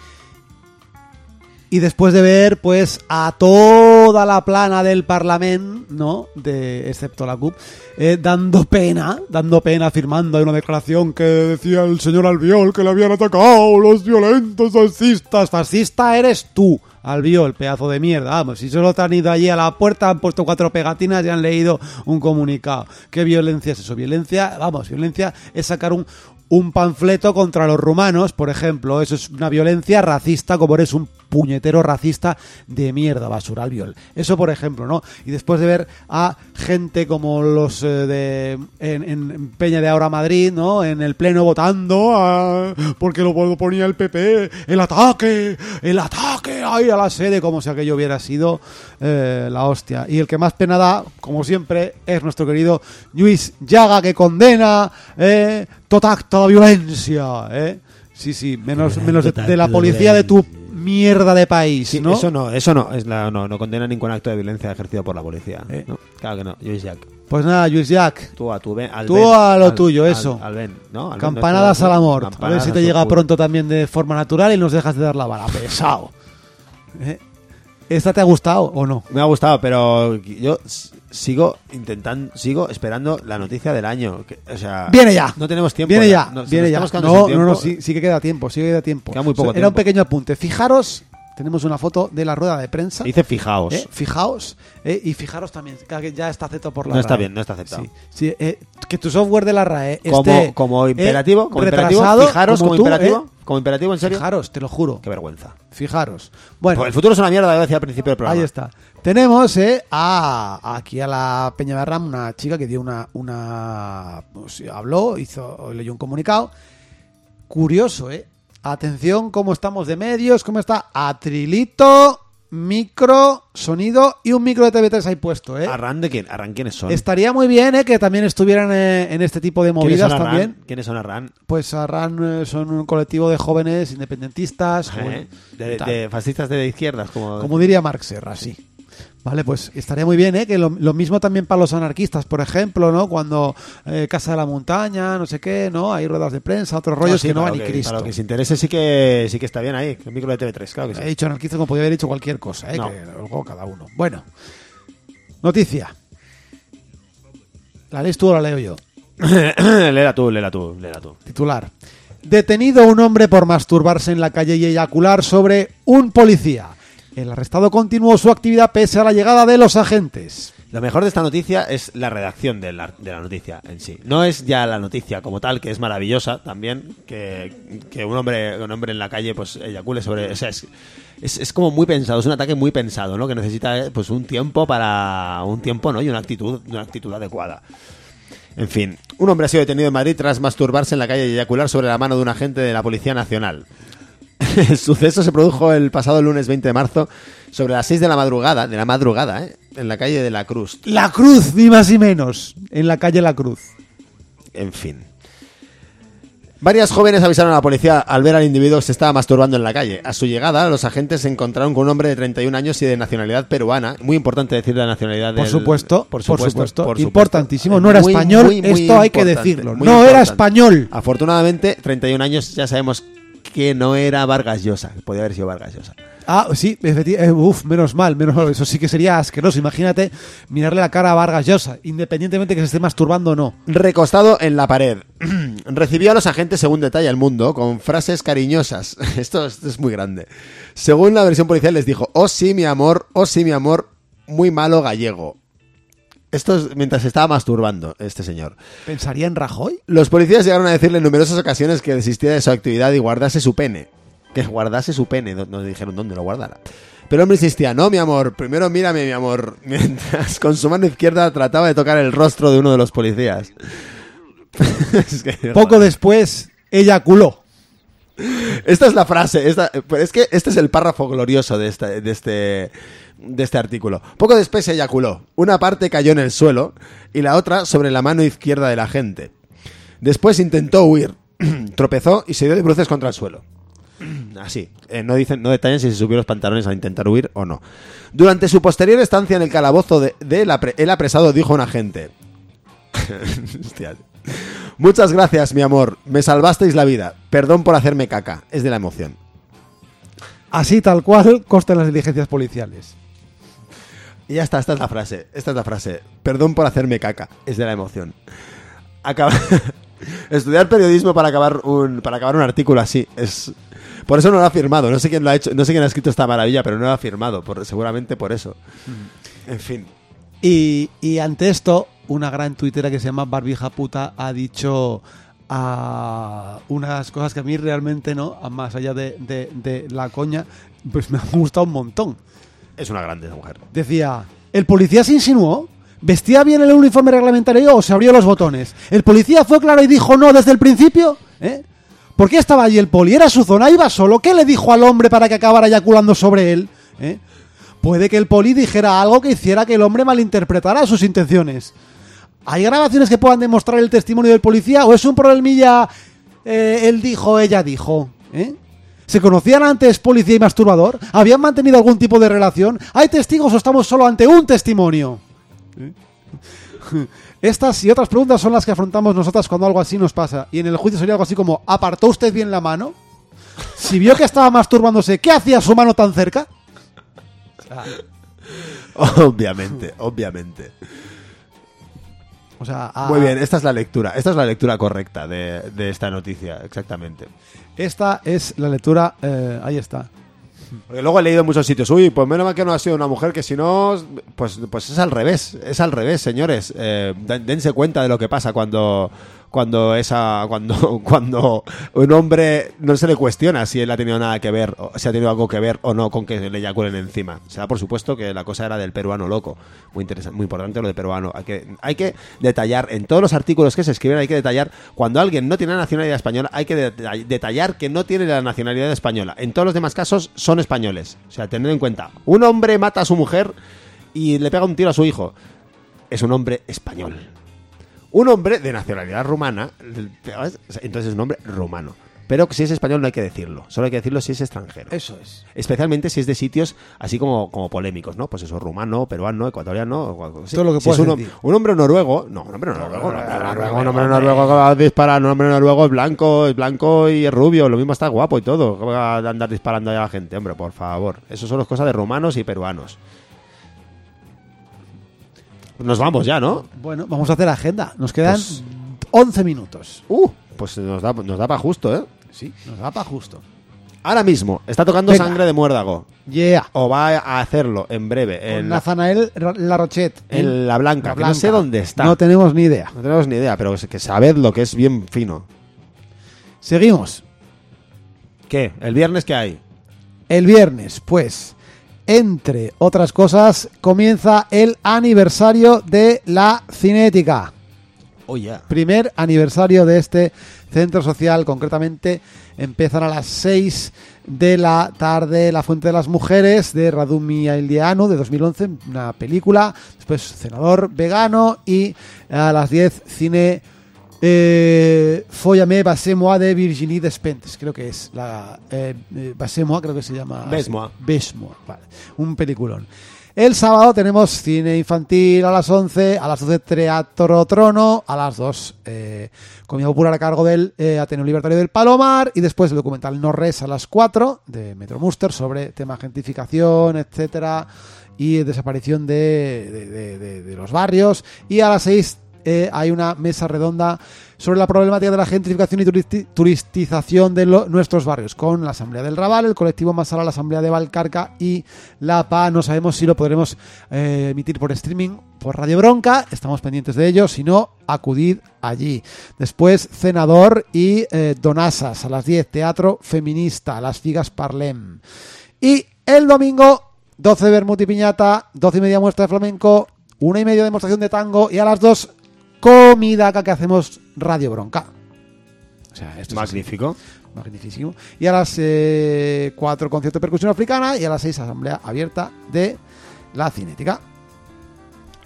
y después de ver pues a toda la plana del Parlamento, ¿no? De, excepto la CUP, eh, dando pena, dando pena, firmando una declaración que decía el señor Albiol que le habían atacado los violentos fascistas. Fascista eres tú, Albiol, pedazo de mierda. Vamos, si solo te han ido allí a la puerta, han puesto cuatro pegatinas y han leído un comunicado. ¿Qué violencia es eso? Violencia, vamos, violencia es sacar un, un panfleto contra los rumanos, por ejemplo. Eso es una violencia racista, como eres un puñetero racista de mierda, basura albiol. Eso, por ejemplo, ¿no? Y después de ver a gente como los eh, de en, en Peña de Ahora Madrid, ¿no? En el pleno votando a- porque lo ponía el PP, el ataque, el ataque ahí a la sede, como si aquello hubiera sido eh, la hostia. Y el que más pena da, como siempre, es nuestro querido Luis Llaga, que condena eh, todo acto de violencia, ¿eh? Sí, sí, menos, menos de, de la policía de tu mierda de país, Sí, ¿no? Eso no, eso no, es la- no, no condena ningún acto de violencia ejercido por la policía. Eh. ¿no? Claro que no, Luis Jack. Pues nada, Luis Jack, Tú a tu Ben, al Tú Ben, a lo al- tuyo, eso. Al, Ben, ¿no? Al Ben campanadas al amor. A ver si te llega pronto también de forma natural y nos dejas de dar la bala. Pesado. ¿Eh? ¿Esta te ha gustado o no? Me ha gustado, pero yo sigo intentando, sigo esperando la noticia del año. que- o sea, Viene ya. No tenemos tiempo. Viene ya. No, viene ya. No, no, tiempo. no, sí, sí que queda tiempo, sí que queda tiempo. Queda muy poco Era un tiempo. pequeño apunte. Fijaros, tenemos una foto de la rueda de prensa. Dice fijaos. ¿eh? Fijaos, ¿eh? y fijaros también, que ya está aceptado por la No está bien, no está aceptado. Sí, sí, eh, que tu software de la RAE como, esté como eh, imperativo, como imperativo, fijaros como, como tú, imperativo, como imperativo, en serio. Fijaros, te lo juro. Qué vergüenza. Fijaros. Bueno, Pues el futuro es una mierda, lo decía al principio del programa. Ahí está. Tenemos a, aquí a la Peña de Ram una chica que dio una. una pues, habló, hizo, leyó un comunicado. Curioso, ¿eh? Atención, cómo estamos de medios, cómo está Atrilito, micro, sonido y un micro de TV3 ahí puesto, ¿eh? ¿Arran de quién? ¿Arran quiénes son? Estaría muy bien, ¿eh? Que también estuvieran eh, en este tipo de ¿Quiénes movidas también. ¿Quiénes son Arran? Pues Arran eh, son un colectivo de jóvenes independentistas. ¿Eh? De, fascistas de izquierdas, como... Como diría Marx Serra, sí. Vale, pues estaría muy bien, ¿eh? Que lo, lo mismo también para los anarquistas, por ejemplo, ¿no? Cuando eh, Casa de la Montaña, no sé qué, ¿no? Hay ruedas de prensa, otros rollos sí, que no van ni que- Cristo. Para lo que se interese sí que, sí que está bien ahí, el micro de TV3, claro que sí. He dicho anarquista como podía haber dicho cualquier cosa, ¿eh? No. Que luego cada uno. Bueno, noticia. ¿La lees tú o la leo yo? léela tú, léela tú, léela tú. Titular. Detenido un hombre por masturbarse en la calle y eyacular sobre un policía. El arrestado continuó su actividad pese a la llegada de los agentes. Lo mejor de esta noticia es la redacción de la, noticia en sí. No es ya la noticia como tal, que es maravillosa también, que, que un hombre un hombre en la calle pues eyacule sobre... O sea, es, es, es como muy pensado, es un ataque muy pensado, ¿no? Que necesita eh, pues un tiempo para... Un tiempo, ¿no? Y una actitud, una actitud adecuada. En fin, un hombre ha sido detenido en Madrid tras masturbarse en la calle y eyacular sobre la mano de un agente de la Policía Nacional. El suceso se produjo el pasado lunes 20 de marzo sobre las 6 de la madrugada, de la madrugada, ¿eh? en la calle de la Cruz. La Cruz, ni más ni menos. En la calle La Cruz. En fin. Varias jóvenes avisaron a la policía al ver al individuo que se estaba masturbando en la calle. A su llegada, los agentes se encontraron con un hombre de 31 años y de nacionalidad peruana. Muy importante decir la nacionalidad Por del- supuesto, por por supuesto, por supuesto. Importantísimo. No era Muy, español, muy, muy esto hay que decirlo. No era español. Afortunadamente, 31 años ya sabemos que no era Vargas Llosa. que Podía haber sido Vargas Llosa. Ah, sí, efecti- eh, uf, menos mal, menos mal. Eso sí que sería asqueroso. Imagínate mirarle la cara a Vargas Llosa, independientemente que se esté masturbando o no. Recostado en la pared. Recibió a los agentes, según detalla el mundo, con frases cariñosas. Esto, esto es muy grande. Según la versión policial, les dijo: Oh, sí, mi amor, oh, sí, mi amor, muy malo gallego. Esto es mientras se estaba masturbando este señor. ¿Pensaría en Rajoy? Los policías llegaron a decirle en numerosas ocasiones que desistiera de su actividad y guardase su pene. que guardase su pene. No, no le dijeron dónde lo guardara. Pero el hombre insistía, no, mi amor, primero mírame, mi amor. Mientras con su mano izquierda trataba de tocar el rostro de uno de los policías. Es que- Poco después, eyaculó. Esta es la frase. Esta, es que este es el párrafo glorioso de este, de este, de este artículo. Poco después se eyaculó. Una parte cayó en el suelo y la otra sobre la mano izquierda de la gente. Después intentó huir. Tropezó y se dio de bruces contra el suelo. Así. Eh, no dicen, no detallan si se subió los pantalones a intentar huir o no. Durante su posterior estancia en el calabozo de, de el, apre- el apresado dijo un agente. Hostia. Muchas gracias, mi amor. Me salvasteis la vida. Perdón por hacerme caca. Es de la emoción. Así tal cual constan las diligencias policiales. Y ya está, esta es la frase. Esta es la frase. Perdón por hacerme caca. Es de la emoción. Acaba- Estudiar periodismo para acabar un para acabar un artículo así es por eso no lo ha firmado. No sé quién lo ha hecho, no sé quién ha escrito esta maravilla, pero no lo ha firmado, por, seguramente por eso. En fin. Y, y ante esto, una gran tuitera que se llama Barbija Puta ha dicho ah, unas cosas que a mí realmente no, a más allá de, de- de la coña, pues me han gustado un montón. Es una grande esa mujer. Decía, el policía se insinuó, vestía bien el uniforme reglamentario o se abrió los botones. El policía fue claro y dijo no desde el principio. ¿Eh? ¿Por qué estaba allí el poli? Era su zona, iba solo. ¿Qué le dijo al hombre para que acabara eyaculando sobre él? ¿Eh? Puede que el poli dijera algo que hiciera que el hombre malinterpretara sus intenciones. ¿Hay grabaciones que puedan demostrar el testimonio del policía o es un problemilla eh, él dijo, ella dijo? ¿Eh? ¿Se conocían antes policía y masturbador? ¿Habían mantenido algún tipo de relación? ¿Hay testigos o estamos solo ante un testimonio? Estas y otras preguntas son las que afrontamos nosotras cuando algo así nos pasa. Y en el juicio sería algo así como, ¿apartó usted bien la mano? Si vio que estaba masturbándose, ¿qué hacía su mano tan cerca? Obviamente, obviamente. O sea, a- Muy bien, esta es la lectura. Esta es la lectura correcta de, de esta noticia, exactamente. Esta es la lectura, eh, ahí está. Porque luego he leído en muchos sitios, uy, pues menos mal que no ha sido una mujer, que si no, pues, pues es al revés, es al revés, señores. Eh, den- dense cuenta de lo que pasa cuando, cuando esa, cuando, cuando un hombre no se le cuestiona si él ha tenido nada que ver, o si ha tenido algo que ver o no con que le eyaculen encima. Se da por supuesto que la cosa era del peruano loco. Muy interesante, muy importante lo de peruano. Hay que, hay que detallar, en todos los artículos que se escriben, hay que detallar, cuando alguien no tiene la nacionalidad española, hay que detall- detallar que no tiene la nacionalidad española. En todos los demás casos son españoles. O sea, tened en cuenta, un hombre mata a su mujer y le pega un tiro a su hijo. Es un hombre español. Un hombre de nacionalidad rumana, entonces es un hombre rumano. Pero si es español no hay que decirlo, solo hay que decirlo si es extranjero. Eso es. Especialmente si es de sitios así como, como polémicos, ¿no? Pues eso, rumano, peruano, ecuatoriano. o algo así. Todo lo que Si es un, hombre noruego, no, un hombre noruego, hombre noruego, un hombre noruego que va a disparar, un hombre noruego es blanco, es blanco y es rubio, lo mismo está guapo y todo, que va a andar disparando a la gente, hombre, por favor. Eso son las cosas de rumanos y peruanos. Nos vamos ya, ¿no? Bueno, vamos a hacer agenda. Nos quedan Pues- 11 minutos. Uh, pues nos da, nos da para justo, ¿eh? Sí, nos da para justo. Ahora mismo, está tocando Venga. sangre de muérdago. Yeah. O va a hacerlo en breve. Con En, la, Nathanael Ra- Larochet. ¿eh? en la Blanca, La que no sé Blanca. dónde está. No tenemos ni idea. No tenemos ni idea, pero que sabed lo que es bien fino. Seguimos. ¿Qué? ¿El viernes qué hay? El viernes, pues, entre otras cosas, comienza el aniversario de la Cinética. Oh, ya. Primer aniversario de este centro social, concretamente empiezan a las 6 de la tarde La Fuente de las Mujeres de Radumi Aildiano de 2011, una película, después Cenador Vegano y a las 10 cine eh, Follame Basemoa de Virginie Despentes, creo que es la eh, eh, Basemoa, creo que se llama Besmoa. Besmoa, vale, un peliculón. El sábado tenemos cine infantil a las 11, a las 12 Teatro Trono, a las 2 eh, Comida Popular a cargo del eh, Ateneo Libertario del Palomar y después el documental No Res a las 4 de Metro Muster sobre tema gentrificación, etcétera y desaparición de, de- de- de- de los barrios y a las 6 eh, hay una mesa redonda sobre la problemática de la gentrificación y turisti- turistización de nuestros barrios, con la Asamblea del Raval, el colectivo Masala, la Asamblea de Valcarca y la PA. No sabemos si lo podremos eh, emitir por streaming, por Radio Bronca, estamos pendientes de ello, si no, acudid allí. Después, Cenador y eh, Donasas, a las 10, Teatro Feminista, Las Figas Parlem. Y el domingo, 12 Bermut y Piñata, 12 y media muestra de flamenco, una y media demostración de tango y a las 2 comida que hacemos Radio Bronca. O sea, esto es así. Magnífico. Magnífico. Y a las eh, 4 concierto de percusión africana y a las 6 asamblea abierta de la cinética.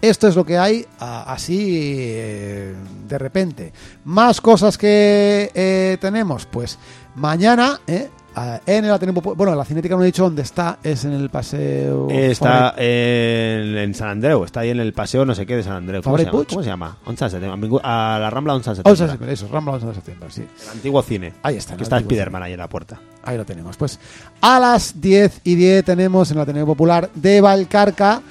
Esto es lo que hay a- así eh, de repente. Más cosas que eh, tenemos. Pues mañana eh, en el Ateneo Popu- Bueno, la cinética no he dicho dónde está. Es en el paseo. Está en, en San Andreu, está ahí en el paseo no sé qué de San Andreu. ¿Cómo, se llama? ¿Cómo se llama? 11 de septiembre. Vingu- A la Rambla 11 de septiembre. sí, eso, Rambla 11 de septiembre, sí. El antiguo cine. Ahí está, Que está Spiderman ahí en la puerta. Ahí lo tenemos. Pues a las 10 y 10 tenemos en el Ateneo Popular de Valcarca.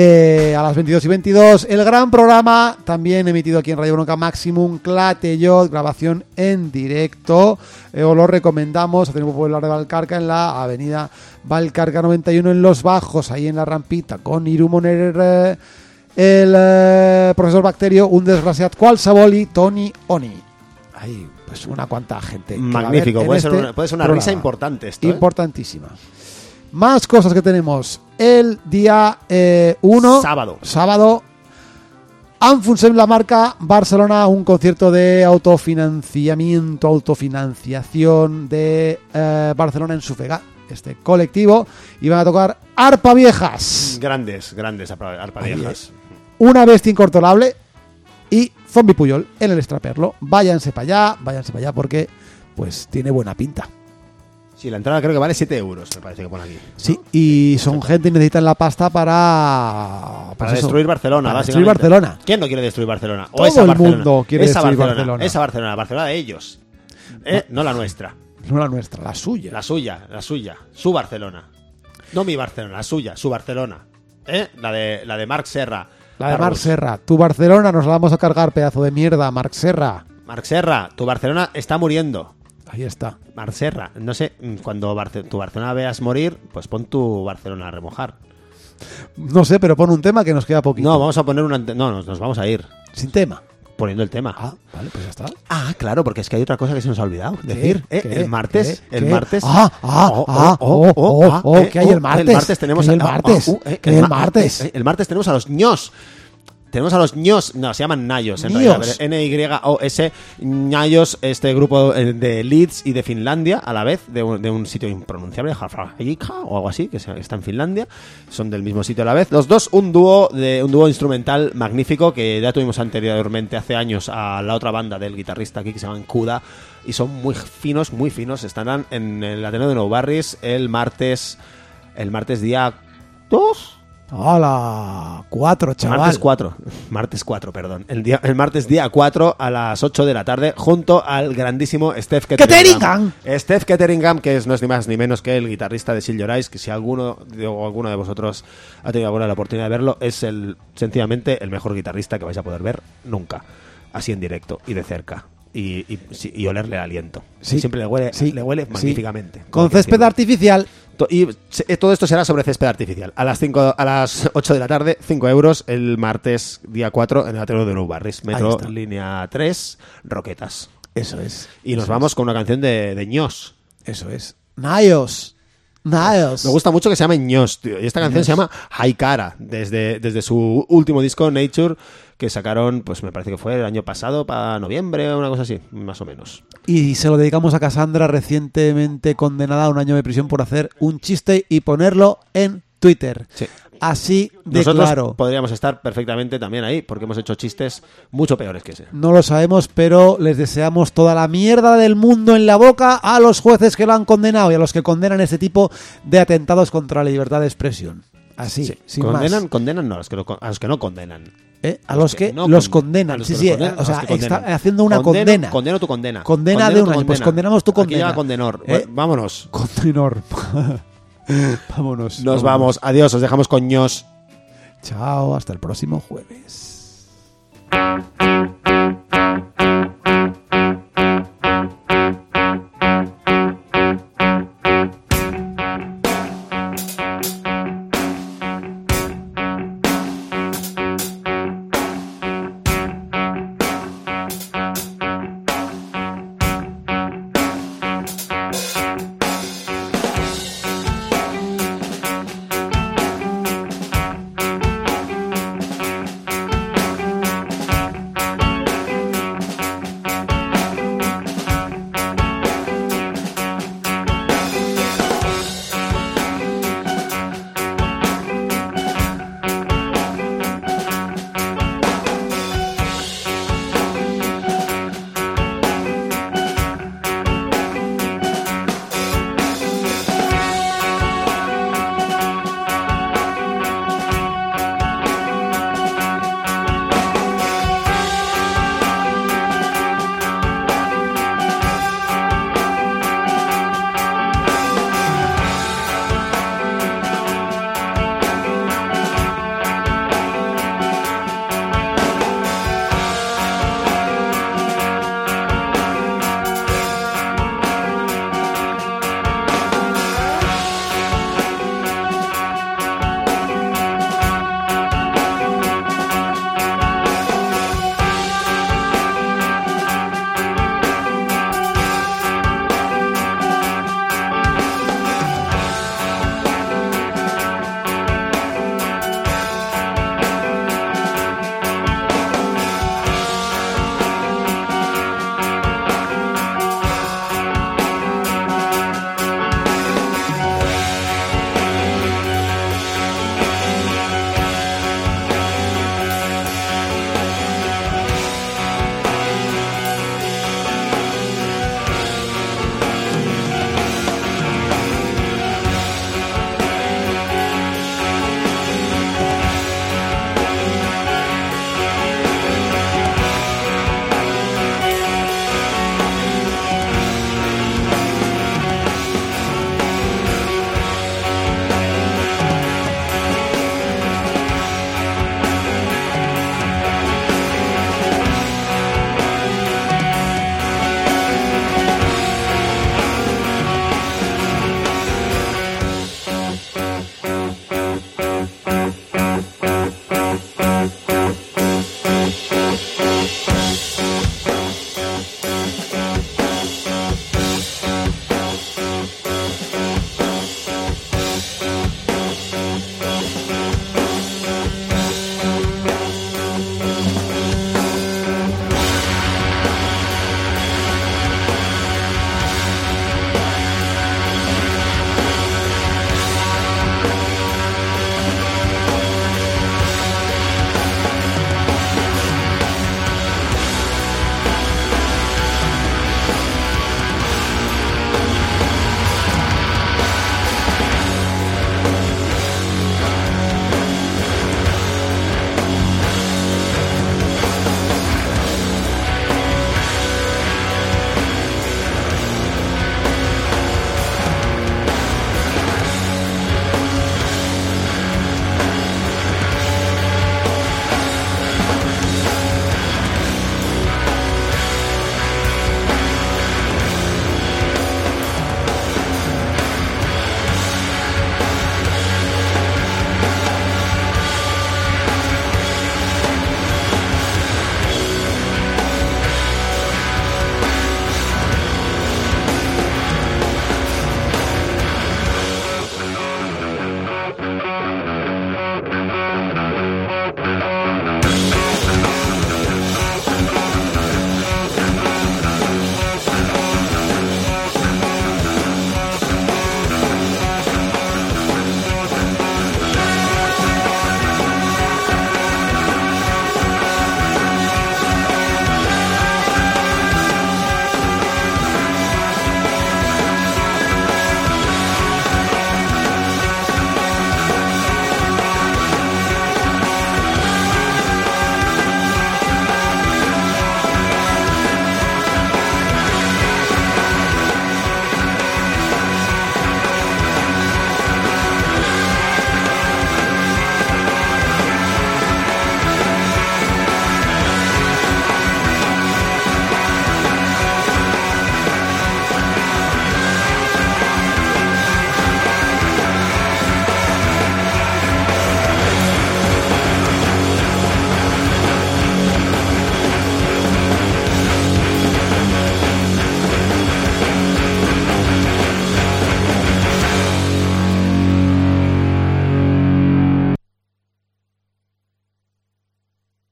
Eh, a las 22 y 22 el gran programa también emitido aquí en Radio Bronca Maximum Clatellot grabación en directo Eh, os lo recomendamos Ateneo Popular de Valcarca en la avenida Valcarca 91 en Los Bajos ahí en la rampita con Irumoner eh, el eh, profesor Bacterio un desgraciat qualsevol y Tony Oni ahí pues una cuanta gente Magnífico. Puede ser, este una, puede ser una programa. risa importante esto. ¿eh? Más cosas que tenemos. El día 1, Sábado. sábado, Anfunsem la marca Barcelona, un concierto de autofinanciamiento, autofinanciación de eh, Barcelona en Sufega, este colectivo, y van a tocar Arpa Viejas, Grandes, grandes arpa- arpadiejas. una bestia incorporable y Zombie Puyol en el Estraperlo. Váyanse para allá, váyanse para allá porque pues tiene buena pinta. Sí, la entrada creo que vale 7 euros, me parece que pone aquí. Sí, y son gente y necesitan la pasta para... Para eso, destruir Barcelona, para destruir básicamente. Barcelona. ¿Quién no quiere destruir Barcelona? O Todo esa el Barcelona. mundo quiere esa destruir Barcelona. Esa Barcelona, Barcelona de ellos. Eh, no la nuestra. No la nuestra, la suya. La suya, la suya. Su Barcelona. No mi Barcelona, la suya, su Barcelona. ¿Eh? La de, la de Marc Serra. La de Marc. Serra. Tu Barcelona nos la vamos a cargar, pedazo de mierda, Marc Serra. Marc Serra, tu Barcelona está muriendo. Ahí está. Marc Serra, no sé, mm, cuando Barce- tu Barcelona veas morir, pues pon tu Barcelona a remojar. No sé, pero pon un tema que nos queda poquito. No, vamos a poner una... No, nos, nos vamos a ir Sin tema. poniendo el tema. Ah, vale, pues ya está. Ah, claro, porque es que hay otra cosa que se nos ha olvidado decir. ¿eh? ¿Qué? El martes, ¿Qué? el martes. Ah, ah, ah, oh, oh, ah, oh, eh, ¿qué hay el martes? El martes tenemos ¿Qué hay el martes? eh, ¿Qué hay el ma- martes? eh, El martes tenemos a los ños. Tenemos a los ños, no, se llaman Nayos en realidad. N-Y-O-S, Ñayos, este grupo eh, de Leeds y de Finlandia, a la vez, de un, de un sitio impronunciable, o algo así, que está en Finlandia. Son del mismo sitio a la vez. Los dos, un dúo, de, un dúo instrumental magnífico que ya tuvimos anteriormente, hace años, a la otra banda del guitarrista aquí que se llama Kuda. Y son muy finos, muy finos. Estarán en el Ateneo de Nou Barris el martes, el martes día 2. Hola, cuatro, chaval. Martes 4, martes 4, perdón. El, día, el martes día 4 a las 8 de la tarde junto al grandísimo Steph Ketteringham. Ketteringham. Steph Ketteringham, que es, no es ni más ni menos que el guitarrista de Your Eyes, que si alguno de, o alguno de vosotros ha tenido alguna la oportunidad de verlo, es el sencillamente el mejor guitarrista que vais a poder ver nunca, así en directo y de cerca. Y, y- sí, y olerle el aliento. Sí. Siempre le huele, Sí, le huele sí. magníficamente. Con césped artificial. Y eh, todo esto será sobre césped artificial. A las 5, a las 8 de la tarde, 5 euros el martes día 4 en el Ateneo de Nou Barris. Metro línea 3, Roquetas. Eso es. Y nos vamos con una canción de, de Ños. es. Eso es. Nayos. Nayos. Me gusta mucho que se llame Ños, tío. Y esta canción se llama Haikara, desde, desde su último disco, Nature, que sacaron, pues me parece que fue el año pasado, para noviembre o una cosa así, más o menos. Y se lo dedicamos a Cassandra, recientemente condenada a un año de prisión por hacer un chiste y ponerlo en Twitter. Sí. Así de Nosotros claro. podríamos estar perfectamente también ahí, porque hemos hecho chistes mucho peores que ese. No lo sabemos, pero les deseamos toda la mierda del mundo en la boca a los jueces que lo han condenado y a los que condenan este tipo de atentados contra la libertad de expresión. Así, Sí. sin condenan, más. condenan no, a los que, lo- a los que no condenan. ¿eh? A los que, no los condenan. Sí, sí, condenan, o sea, condenan. está haciendo una Condeno- condena. Condeno tu condena. Condena Condeno de un año, pues condena. condenamos tu Aquí condena. llega condenor. ¿Eh? Vámonos. Condenor. Vámonos. Nos vamos. Adiós. Os dejamos con ños. Chao, hasta el próximo jueves.